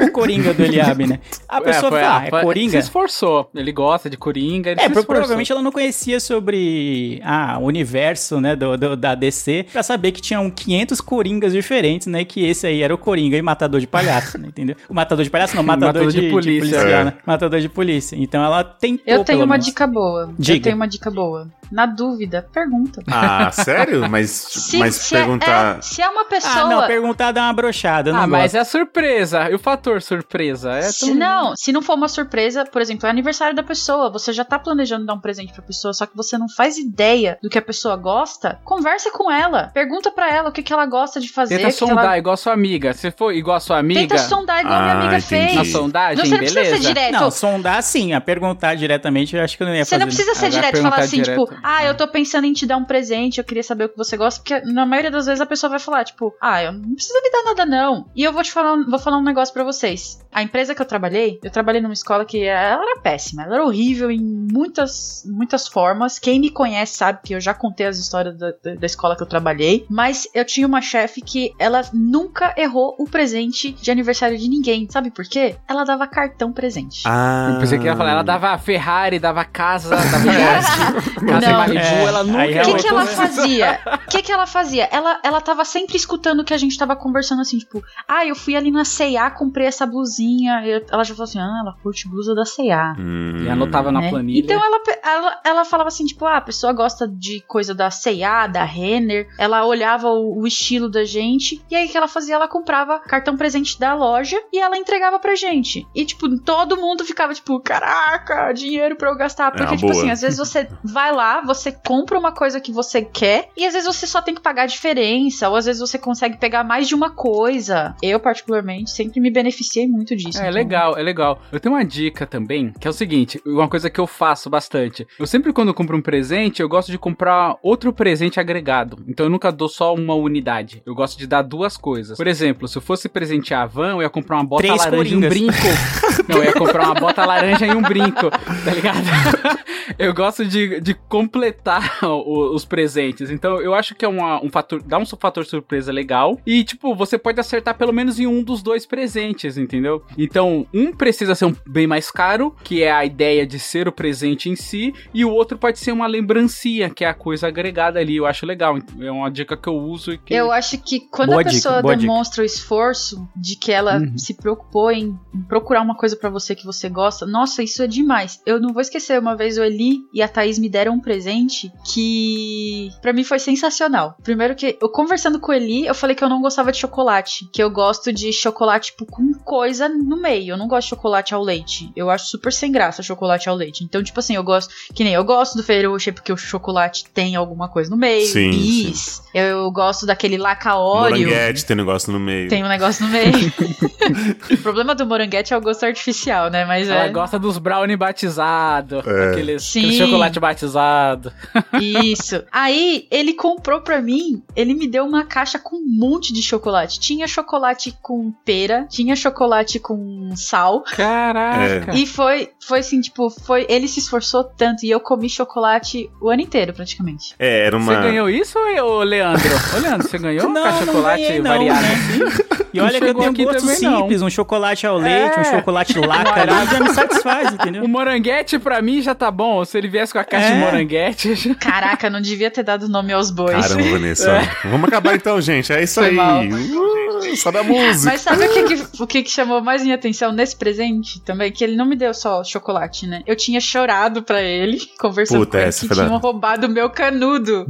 o Coringa do Eliabe, né? A pessoa foi- fala, ah, é foi- Coringa? Se esforçou. Ele gosta de Coringa, ele É, se esforçou. provavelmente ela não conhecia sobre ah, o universo, né, do, do- da DC, pra saber que tinham 500 Coringas diferentes, né, que esse aí era o Coringa e Matador de Palhaço, né, entendeu? O Matador de Palhaço não, [LAUGHS] Matador, Matador de, de de polícia. policial, É. né? Matador de polícia. Então ela tentou, Eu tenho uma menos. dica boa. Diga. Eu tenho uma dica boa. Na dúvida, pergunta. Ah, sério? Mas, [LAUGHS] Se, mas se é- perguntar. é- se é uma pessoa. Ah, não, perguntar dá uma brochada, Ah, mas gosto. é a surpresa. E o fator surpresa? É Se tão- não, se não for uma surpresa, por exemplo, é aniversário da pessoa, você já tá planejando dar um presente pra pessoa, só que você não faz ideia do que a pessoa gosta, conversa com ela. Pergunta pra ela o que, que ela gosta de fazer. Tenta sondar ela... igual sua amiga. Se for igual sua amiga, Tenta sondar igual minha Ah, amiga entendi. fez. na sondagem, Não, você não precisa ser beleza. direto. Não, sondar sim, a perguntar diretamente eu acho que eu não ia Você fazer. não precisa ser Ah, direto e falar assim, direto. tipo, ah, eu tô pensando em te dar um presente, eu queria saber o que você gosta, porque na maioria das vezes a pessoa vai falar, tipo, ah, eu não precisa me dar nada não. E eu vou te falar, vou falar um negócio pra vocês. A empresa que eu trabalhei, eu trabalhei numa escola que ela era péssima, ela era horrível em muitas, muitas formas. Quem me conhece sabe que eu já contei as histórias da, da, da escola que eu trabalhei, mas eu tinha uma chefe que ela nunca errou o presente de aniversário de ninguém. Sabe por quê? Ela dava cartão presente. Ah. Eu pensei que ia falar, ela dava Ferrari, dava casa, dava [LAUGHS] casa Não. Malibu, É, ela nunca O que, que ela fazia? O que, que ela fazia? Ela, ela tava sempre escutando o que a gente tava conversando assim, tipo, ah, eu fui ali na C&A, comprei essa blusinha. Eu- ela já falou assim, ah, ela curte blusa da C&A. Hum. E anotava na né? planilha. Então ela, ela, ela falava assim, tipo, ah, a pessoa gosta de coisa da C&A, da Renner. Ela olhava o, o estilo da gente. E aí o que ela fazia? Ela comprava cartão presente da loja e ela entregava pra gente. E, tipo, todo mundo ficava, tipo, caraca, dinheiro pra eu gastar. Porque, uma tipo boa. assim, às vezes você vai lá, você compra uma coisa que você quer. E às vezes você só tem que pagar a diferença. Ou às vezes você consegue pegar mais de uma coisa. Eu, particularmente, sempre me beneficiei muito disso. É então- legal, é legal. Eu tenho uma dica também, que é o seguinte, uma coisa que eu faço bastante. Eu sempre quando eu compro um presente, eu gosto de comprar outro presente agregado. Então eu nunca dou só uma unidade. Eu gosto de dar duas coisas. Por exemplo, se eu fosse presentear a Van, eu ia comprar uma bota Três laranja e um coringas. brinco. [LAUGHS] Não, eu ia comprar uma bota laranja e um brinco, tá ligado? [LAUGHS] eu gosto de, de completar os presentes. Então eu acho que é uma- um fator, dá um fator surpresa legal. E, tipo, você pode acertar pelo menos em um dos dois presentes, entendeu? Então, um precisa ser um bem mais caro, que é a ideia de ser o presente em si, e o outro pode ser uma lembrancinha, que é a coisa agregada ali. Eu acho legal. É uma dica que eu uso e que. Eu acho que quando Boa a pessoa dica, boa dica. demonstra o esforço de que ela Uhum. se preocupou em procurar uma coisa pra você que você gosta, nossa, isso é demais. Eu não vou esquecer, uma vez o Eli e a Thaís me deram um presente que pra mim foi sensacional. Primeiro que eu conversando com o Eli, eu falei que eu não gostava de chocolate, que eu gosto de chocolate tipo com coisa no meio. Eu não gosto de chocolate ao leite. Eu acho super sem graça chocolate ao leite. Então, tipo assim, eu gosto, que nem eu gosto do Ferrero Rocher porque o chocolate tem alguma coisa no meio. Sim, bis. Eu gosto daquele laca óleo. Moranguete tem negócio no meio. Tem um negócio no meio. [LAUGHS] o problema do moranguete é o gosto artificial, né? Mas Ela é. gosta dos brownie batizados, É. aqueles, Sim. aquele chocolate batizado. [LAUGHS] Isso. Aí ele comprou pra mim, ele me deu uma caixa com um monte de chocolate. Tinha chocolate com pera, tinha chocolate com sal. Caraca. E foi, foi assim, tipo, foi. Ele se esforçou tanto e eu comi chocolate o ano inteiro, praticamente. É, era uma. Você ganhou isso, ô Leandro? Ô, Leandro, você ganhou [LAUGHS] Não, não chocolate ganhei, não, variado né? assim? E olha que eu tenho aqui gosto também, não. simples, um chocolate ao leite, É. um chocolate [LAUGHS] laca ali, já me satisfaz, entendeu? O moranguete pra mim já tá bom. Se ele viesse com a caixa de É. moranguete. já- Caraca, não devia ter dado nome aos bois. Caramba, Vanessa. [LAUGHS] Vamos acabar então, gente. É isso Foi aí. mal. Uh, só da música. Mas sabe o que, que- o que, que chamou mais minha atenção nesse presente também? Que ele não me deu só chocolate, né? Eu tinha chorado pra ele, [LAUGHS] conversando Puta, com ele, que tinham roubado o meu canudo.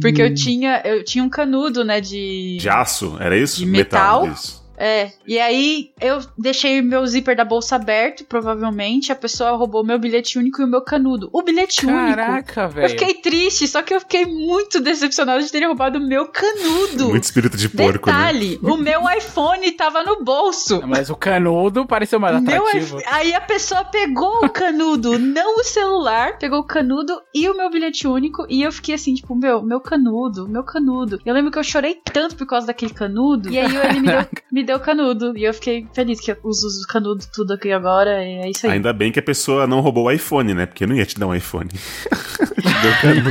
Porque eu tinha, eu tinha um canudo, né, de... De aço, era isso? De metal? Isso. É, e aí eu deixei meu zíper da bolsa aberto, provavelmente. A pessoa roubou meu bilhete único e o meu canudo. O bilhete único. Caraca, Eu velho. fiquei triste, só que eu fiquei muito decepcionada de terem roubado o meu canudo. Muito espírito de porco, né? Detalhe, o meu iPhone tava no bolso. Mas o canudo pareceu mais Meu atrativo. iPhone- Aí a pessoa pegou o canudo, [LAUGHS] não o celular, pegou o canudo e o meu bilhete único. E eu fiquei assim, tipo, meu, meu canudo, meu canudo. Eu lembro que eu chorei tanto por causa daquele canudo. E aí ele me deu, [LAUGHS] me deu canudo. E eu fiquei feliz que eu uso os canudo tudo aqui agora. E é isso aí. Ainda bem que a pessoa não roubou o iPhone, né? Porque eu não ia te dar um iPhone. Te deu canudo.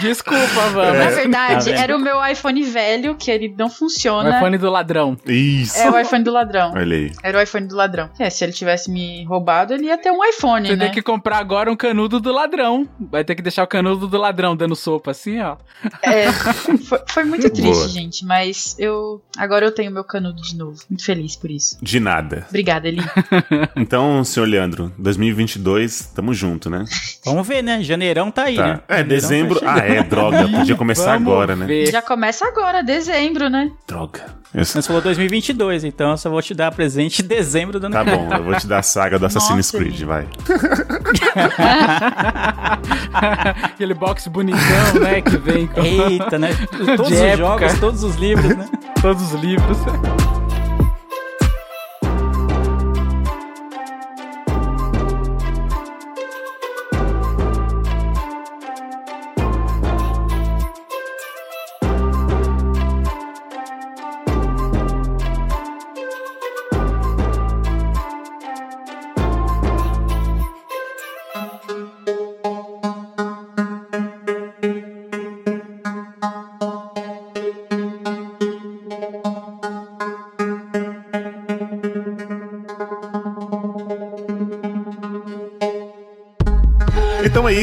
Desculpa, Na É. vamos. verdade, Tá era o meu iPhone velho, que ele não O funciona. iPhone do ladrão. Isso. É o iPhone do ladrão. Olha aí. Era o iPhone do ladrão. É, se ele tivesse me roubado, ele ia ter um iPhone, Você né? tem que comprar agora um canudo do ladrão. Vai ter que deixar o canudo do ladrão dando sopa assim, ó. É, [LAUGHS] foi, foi muito triste, Boa. gente, mas eu agora eu tenho meu canudo de novo. Muito feliz por isso. De nada. Obrigada, Eli. [LAUGHS] Então, senhor Leandro, 2022, tamo junto, né? Vamos ver, né? Janeirão tá aí, né? Tá. É, Janeirão dezembro. tá Ah, é, droga. Podia começar [LAUGHS] Vamos agora, né? ver. Já começa agora, dezembro, né? Droga. Eu- Mas falou 2022, então eu só vou te dar presente em dezembro do ano Tá bom, eu vou te dar a saga do Assassin's Nossa, Creed, vai. [LAUGHS] Aquele box bonitão, né? Que vem com Eita, né? Todos De os época. jogos, todos os livros, né? Todos os livros. [LAUGHS]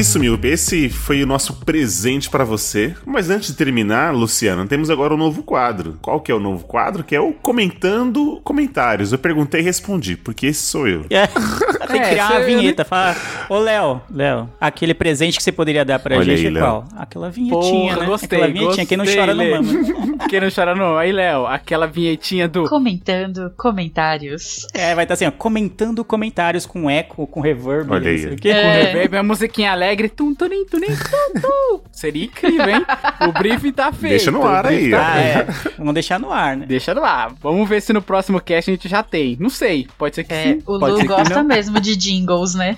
isso, Milp. Esse foi o nosso presente pra você. Mas antes de terminar, Luciano, temos agora um novo quadro. Qual que é o novo quadro? Que é o Comentando Comentários. Eu perguntei e respondi, porque esse sou eu. É, tem que É, criar uma cê- vinheta. Falar, ô Léo, Léo, aquele presente que você poderia dar pra Olha gente aí, é Léo. qual? Aquela vinhetinha, Porra, né? gostei, Aquela vinhetinha, quem não gostei, chora não Lê. mama. [LAUGHS] Quem não chora não. Aí, Léo, aquela vinhetinha do... Comentando comentários. É, vai estar assim, ó, comentando comentários com eco, com reverb, Olha não aí. sei o quê. Com É. reverb, a musiquinha alegre. Tum, tunim, tunim, tum, tum. Seria incrível, hein? O briefing tá feito. Deixa no ar aí, tá. Ah, é. Vamos deixar no ar, né? Deixa lá. Vamos ver se no próximo cast a gente já tem. Não sei. Pode ser que É, sim. o pode Lu gosta não. mesmo de jingles, né?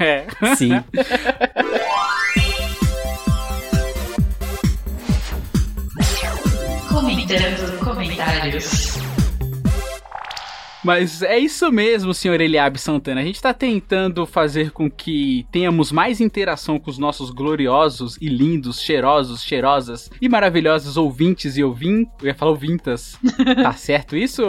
É. [LAUGHS] Sim. Comentando comentários. Mas é isso mesmo, senhor Eliabe Santana. A gente tá tentando fazer com que tenhamos mais interação com os nossos gloriosos e lindos, cheirosos, cheirosas e maravilhosos ouvintes e ouvin... Eu ia falar ouvintas. [LAUGHS] tá certo isso,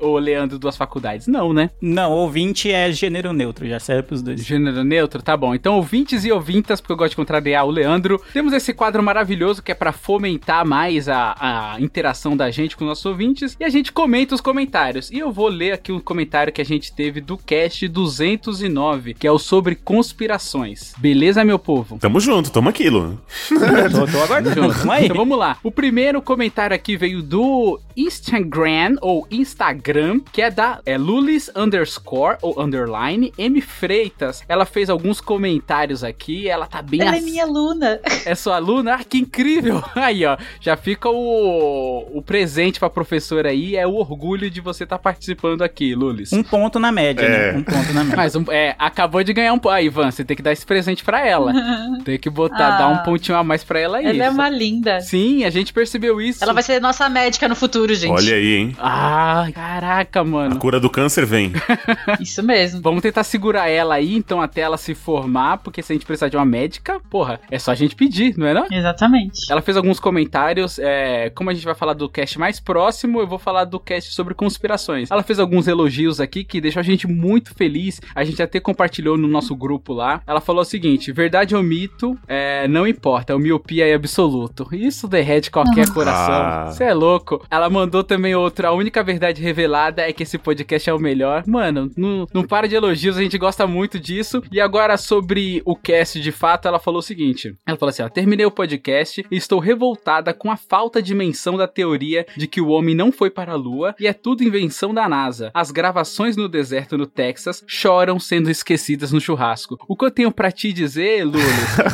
ô Leandro duas faculdades? Não, né? Não, ouvinte é gênero neutro, já serve pros dois. Gênero neutro, tá bom. Então, ouvintes e ouvintas, porque eu gosto de contrariar o Leandro, temos esse quadro maravilhoso que é pra fomentar mais a, a interação da gente com nossos ouvintes e a gente comenta os comentários. E eu vou ler aqui um comentário que a gente teve do cast 209, que é o sobre conspirações. Beleza, meu povo? Tamo junto, tamo aquilo. [LAUGHS] tô, tô aguardando, tamo aí. Então vamos lá. O primeiro comentário aqui veio do Instagram ou Instagram, que é da é Lulis underscore ou underline M Freitas. Ela fez alguns comentários aqui. Ela tá bem Ela é ass- minha aluna. é sua aluna? Ah, que incrível! [LAUGHS] Aí, ó, já fica o, o presente pra professora aí, é o orgulho de você estar participando aqui, Lulis. Um ponto na média, É. né? Um ponto na média. Mas um- é, acabou de ganhar um. Ah, Ivan, você tem que dar esse presente pra ela. [LAUGHS] Tem que botar, Ah. dar um pontinho a mais pra ela aí. Ela é uma linda. Sim, a gente percebeu isso. Ela vai ser nossa médica no futuro, gente. Olha aí, hein? Ah, caraca, A mano. cura do câncer vem. [LAUGHS] Isso mesmo. Vamos tentar segurar ela aí, então, até ela se formar, porque se a gente precisar de uma médica, porra, é só a gente pedir, não é não? Exatamente. Ela fez alguns comentários, é, como a gente vai falar do cast mais próximo, eu vou falar do cast sobre conspirações. Ela fez alguns alguns elogios aqui que deixou a gente muito feliz. A gente até compartilhou no nosso grupo lá. Ela falou o seguinte: verdade ou mito, é, não importa, o miopia é absoluto. Isso derrete qualquer coração. Ah. Você é louco. Ela mandou também outra. A única verdade revelada é que esse podcast é o melhor. Mano, não, não para de elogios, a gente gosta muito disso. E agora, sobre o cast de fato, ela falou o seguinte: ela falou assim: ó, terminei o podcast e estou revoltada com a falta de menção da teoria de que o homem não foi para a lua e é tudo invenção da NASA. As gravações no deserto no Texas choram sendo esquecidas no churrasco. O que eu tenho pra te dizer, Lulu,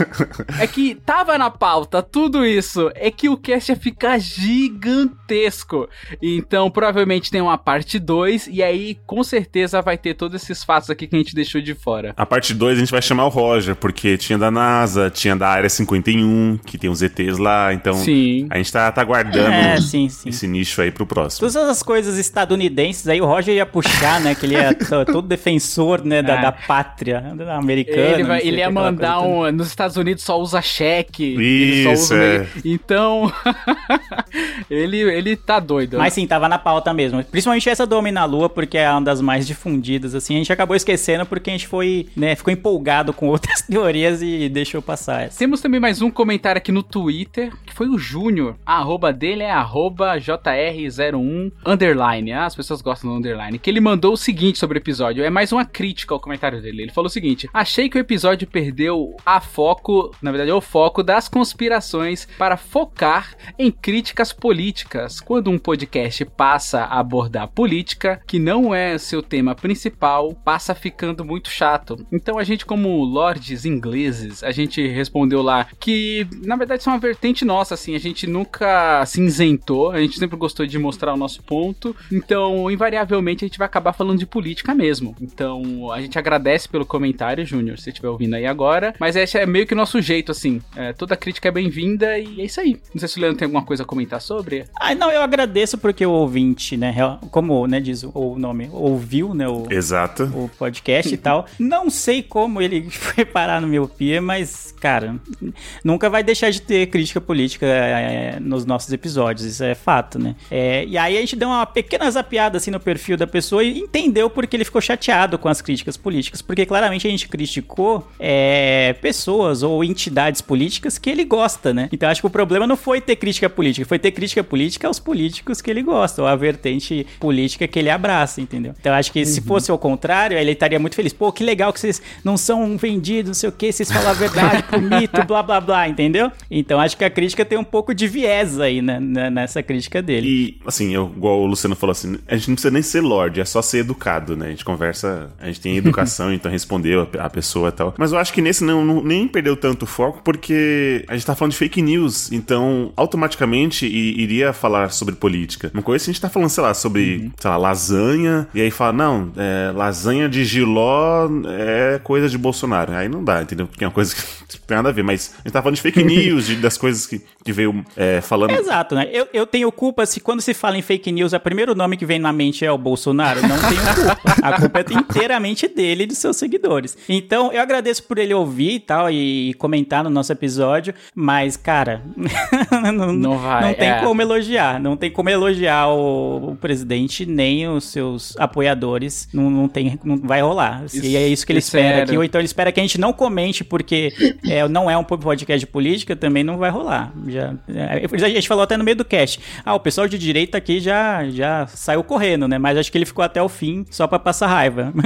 [LAUGHS] é que tava na pauta tudo isso, é que o cast ia ficar gigantesco. Então, provavelmente tem uma parte 2 e aí com certeza vai ter todos esses fatos aqui que a gente deixou de fora. A parte 2 a gente vai chamar o Roger, porque tinha da NASA, tinha da Área 51, que tem os ETs lá, então Sim. a gente tá, tá guardando É, sim, sim. esse nicho aí pro próximo. Todas as coisas estadunidenses aí o Roger ia puxar, né? Que ele é [LAUGHS] to- todo defensor, né? Da, É. da pátria da americana. Ele, vai, ele ia mandar toda. um. Nos Estados Unidos só usa cheque. ele só Isso, usa é. Então. [LAUGHS] ele, ele tá doido. Mas sim, tava na pauta mesmo. Principalmente essa do Homem na Lua, porque é uma das mais difundidas, assim. A gente acabou esquecendo porque a gente foi, né, ficou empolgado com [LAUGHS] outras teorias e deixou passar essa. Temos também mais um comentário aqui no Twitter, que foi o Júnior. A arroba dele é arroba JR01 underline. Ah, as pessoas gostam do underline. Que ele mandou o seguinte sobre o episódio. É mais uma crítica ao comentário dele. Ele falou o seguinte: Achei que o episódio perdeu a foco, na verdade, o foco das conspirações para focar em críticas políticas. Quando um podcast passa a abordar política, que não é seu tema principal, passa ficando muito chato. Então a gente, como lords ingleses, a gente respondeu lá que, na verdade, isso é uma vertente nossa, assim, a gente nunca se isentou, a gente sempre gostou de mostrar o nosso ponto, então, invariavelmente, a gente vai acabar falando de política mesmo. Então, a gente agradece pelo comentário, Júnior, se você estiver ouvindo aí agora, mas esse é meio que o nosso jeito, assim, é, toda crítica é bem-vinda e é isso aí. Não sei se o Leandro tem alguma coisa a comentar sobre. Ah, não, eu agradeço porque o ouvinte, né, como, né, diz o, o nome, ouviu, né, o, Exato. o podcast e tal. Não sei como ele [LAUGHS] foi parar no miopia, mas, cara, nunca vai deixar de ter crítica política é, nos nossos episódios, isso é fato, né? É, e aí a gente deu uma pequena zapiada assim no perfil da pessoa e entendeu porque ele ficou chateado com as críticas políticas, porque claramente a gente criticou é, pessoas ou entidades políticas que ele gosta, né? Então acho que o problema não foi ter crítica política, foi ter crítica política aos políticos que ele gosta, ou a vertente política que ele abraça, entendeu? Então acho que se fosse ao contrário, ele estaria muito feliz. Pô, que legal que vocês não são vendidos, não sei o que, vocês falam a verdade [LAUGHS] pro mito, blá blá blá, entendeu? Então acho que a crítica tem um pouco de viés aí, né, né, nessa crítica dele. E, assim, eu, igual o Luciano falou assim, a gente não precisa nem ser lorde, é só ser educado, né? A gente conversa, a gente tem [LAUGHS] educação, então respondeu a, a pessoa e tal. Mas eu acho que nesse não, não- nem perdeu tanto foco, porque a gente tá falando de fake news, então automaticamente iria falar sobre política. Uma coisa a gente tá falando, sei lá, sobre, sei lá, lasanha, e aí fala, não, é, lasanha de giló é coisa de Bolsonaro. Aí não dá, entendeu? Porque é uma coisa que [LAUGHS] não tem nada a ver, mas a gente tá falando de fake [LAUGHS] news, de- das coisas que, que veio é, falando. Exato, né? Eu, eu tenho culpa se quando se fala em fake news, o primeiro nome que vem na mente é o Bolsonaro. Não tenho culpa. A culpa é inteiramente dele e de seus seguidores. Então, eu agradeço por ele ouvir e tal, e comentar no nosso episódio, mas, cara, [LAUGHS] não, Não vai, não tem é. como elogiar. Não tem como elogiar o, o presidente nem os seus apoiadores. Não, não, tem, não vai rolar. Isso- e é isso que ele isso é espera sério. aqui. Ou então ele espera que a gente não comente porque é, não é um podcast de política, também não vai rolar. Já, é, a gente falou até no meio do cast. Ah, o pessoal de direita aqui já, já saiu correndo, né? Mas acho que ele ficou até o fim só pra passar raiva. [LAUGHS]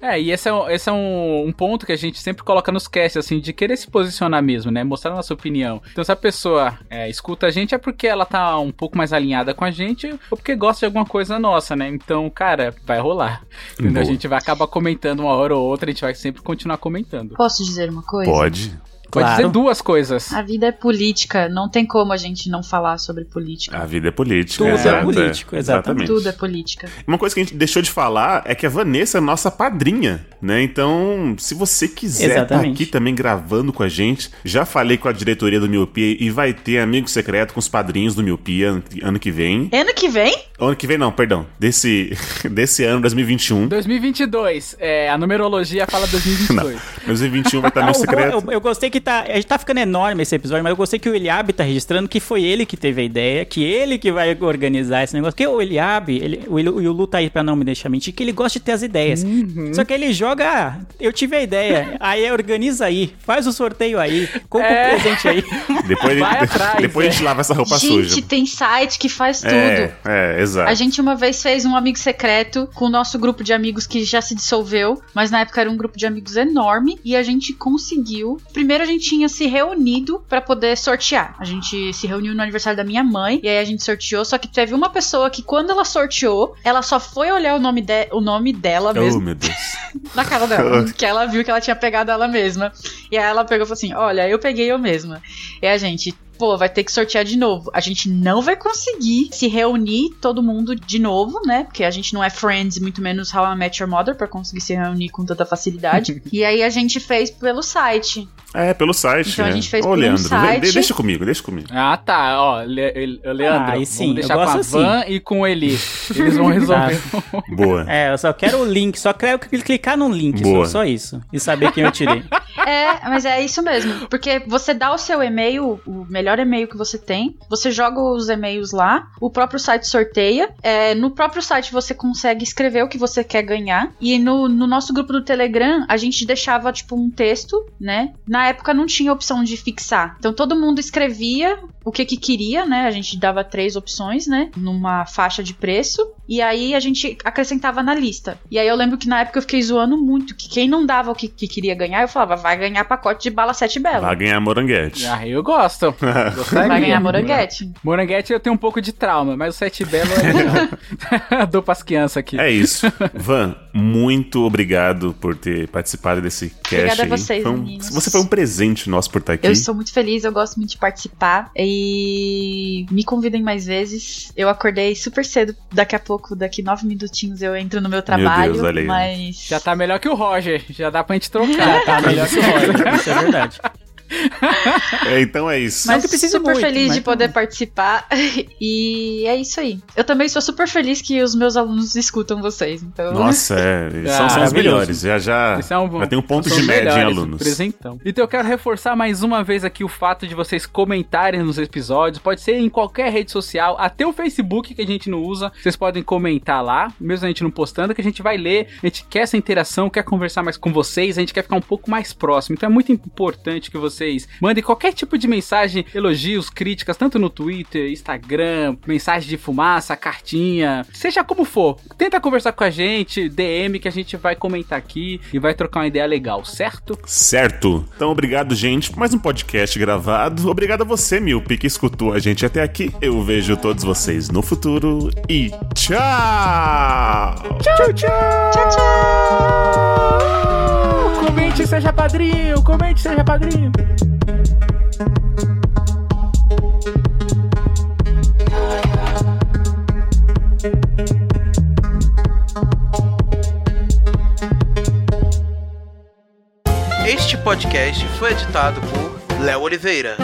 É, e esse é, um- esse é um, um ponto que a gente sempre coloca nos casts, assim, de querer se posicionar mesmo, né? Mostrar a nossa opinião. Então, se a pessoa é, escuta a gente, é porque ela tá um pouco mais alinhada com a gente ou porque gosta de alguma coisa nossa, né? Então, cara, vai rolar. Entendeu? A gente vai acabar comentando uma hora ou outra, a gente vai sempre continuar comentando. Posso dizer uma coisa? Pode. Pode Claro. dizer duas coisas. A vida é política, não tem como a gente não falar sobre política. A vida é política. Tudo é exato, político, exatamente. Tudo é política. Uma coisa que a gente deixou de falar é que a Vanessa é nossa padrinha, né? Então, se você quiser estar Exatamente. aqui também gravando com a gente, já falei com a diretoria do Miopia e vai ter amigo secreto com os padrinhos do Miopia ano, ano que vem. Ano que vem? Ano que vem não, perdão. Desse, [LAUGHS] desse ano, 2021. 2022, é, a numerologia fala 2022. 2021 [LAUGHS] vai estar Ah, amigo bom- secreto. eu, eu gostei que que tá. A gente tá ficando enorme esse episódio, mas eu gostei que o Eliabe tá registrando que foi ele que teve a ideia, que ele que vai organizar esse negócio. Porque o Eliabe, ele, o, o Lu tá aí pra não me deixar mentir, que ele gosta de ter as ideias. Uhum. Só que ele joga, ah, eu tive a ideia, aí organiza aí, faz o sorteio aí, compra É. o presente aí. [LAUGHS] Depois, Vai atrás, depois a gente é. lava essa roupa Gente, suja. tem site que faz tudo. É, é, exato. A gente uma vez fez um amigo secreto com o nosso grupo de amigos que já se dissolveu, mas na época era um grupo de amigos enorme e a gente conseguiu. Primeiro a gente tinha se reunido pra poder sortear. A gente se reuniu no aniversário da minha mãe e aí a gente sorteou, só que teve uma pessoa que quando ela sorteou, ela só foi olhar o nome, de, o nome dela Oh, mesmo meu Deus. [LAUGHS] na cara dela, [LAUGHS] que ela viu que ela tinha pegado ela mesma. E aí ela pegou e falou assim: Olha, eu peguei eu mesma. E a gente, pô, vai ter que sortear de novo. A gente não vai conseguir se reunir todo mundo de novo, né? Porque a gente não é Friends, muito menos How I Met Your Mother, pra conseguir se reunir com tanta facilidade. [LAUGHS] e aí a gente fez pelo site. É, pelo site, Então a né? gente fez Ô, um Leandro, site. deixa comigo, deixa comigo. Ah, tá. Ó, Le- Le- Leandro, Ah, aí vamos sim, eu deixar com a assim. Van e com o Eli. Eles vão resolver. [LAUGHS] Boa. É, eu só quero o link, só quero clicar num link, só, só isso. E saber quem eu tirei. [LAUGHS] É, mas é isso mesmo. Porque você dá o seu e-mail, o melhor e-mail que você tem, você joga os e-mails lá, o próprio site sorteia. é, no próprio site você consegue escrever o que você quer ganhar. E no, no nosso grupo do Telegram, a gente deixava, tipo, um texto, né? Na época não tinha opção de fixar. Então todo mundo escrevia o que que queria, né? A gente dava três opções, né? Numa faixa de preço. E aí a gente acrescentava na lista. E aí eu lembro que na época eu fiquei zoando muito, que quem não dava o que, que queria ganhar, eu falava, vai ganhar pacote de bala sete bela. Vai ganhar moranguete. Ah, eu gosto. [LAUGHS] Gostaria. Vai ganhar moranguete. Moranguete eu tenho um pouco de trauma, mas o Sete Belo é legal. [LAUGHS] Dou pras crianças aqui. É isso. Van, muito obrigado por ter participado desse cast Obrigada a aí. vocês, Foi um-. Você foi um presente nosso por estar aqui. Eu estou muito feliz, eu gosto muito de participar. E me convidem mais vezes. Eu acordei super cedo. Daqui a pouco, daqui nove minutinhos, eu entro no meu trabalho. Deus, olha aí. Mas. Já tá melhor que o Roger. Já dá pra gente trocar. Tá melhor que o Roger, isso é verdade. [LAUGHS] É, [LAUGHS] então é isso. Mas que super muito, feliz mas de poder participar. [LAUGHS] e é isso aí. Eu também sou super feliz que os meus alunos escutam vocês. Então. Nossa, é, eles [LAUGHS] Ah, são, são os melhores. Já, já, é um, já tem um ponto são de média em melhores, alunos. Presentão. Então eu quero reforçar mais uma vez aqui o fato de vocês comentarem nos episódios. Pode ser em qualquer rede social, até o Facebook que a gente não usa. Vocês podem comentar lá, mesmo a gente não postando, que a gente vai ler. A gente quer essa interação, quer conversar mais com vocês, a gente quer ficar um pouco mais próximo. Então é muito importante que vocês mandem qualquer tipo de mensagem, elogios, críticas, tanto no Twitter, Instagram, mensagem de fumaça, cartinha, seja como for. Tenta conversar com a gente, DM que a gente vai comentar aqui e vai trocar uma ideia legal, certo? Certo. Então, obrigado, gente, por mais um podcast gravado. Obrigado a você, Milpe, que escutou a gente até aqui. Eu vejo todos vocês no futuro e tchau! Tchau, tchau! Tchau, tchau! Comente seja padrinho, comente seja padrinho. Este podcast foi editado por Léo Oliveira.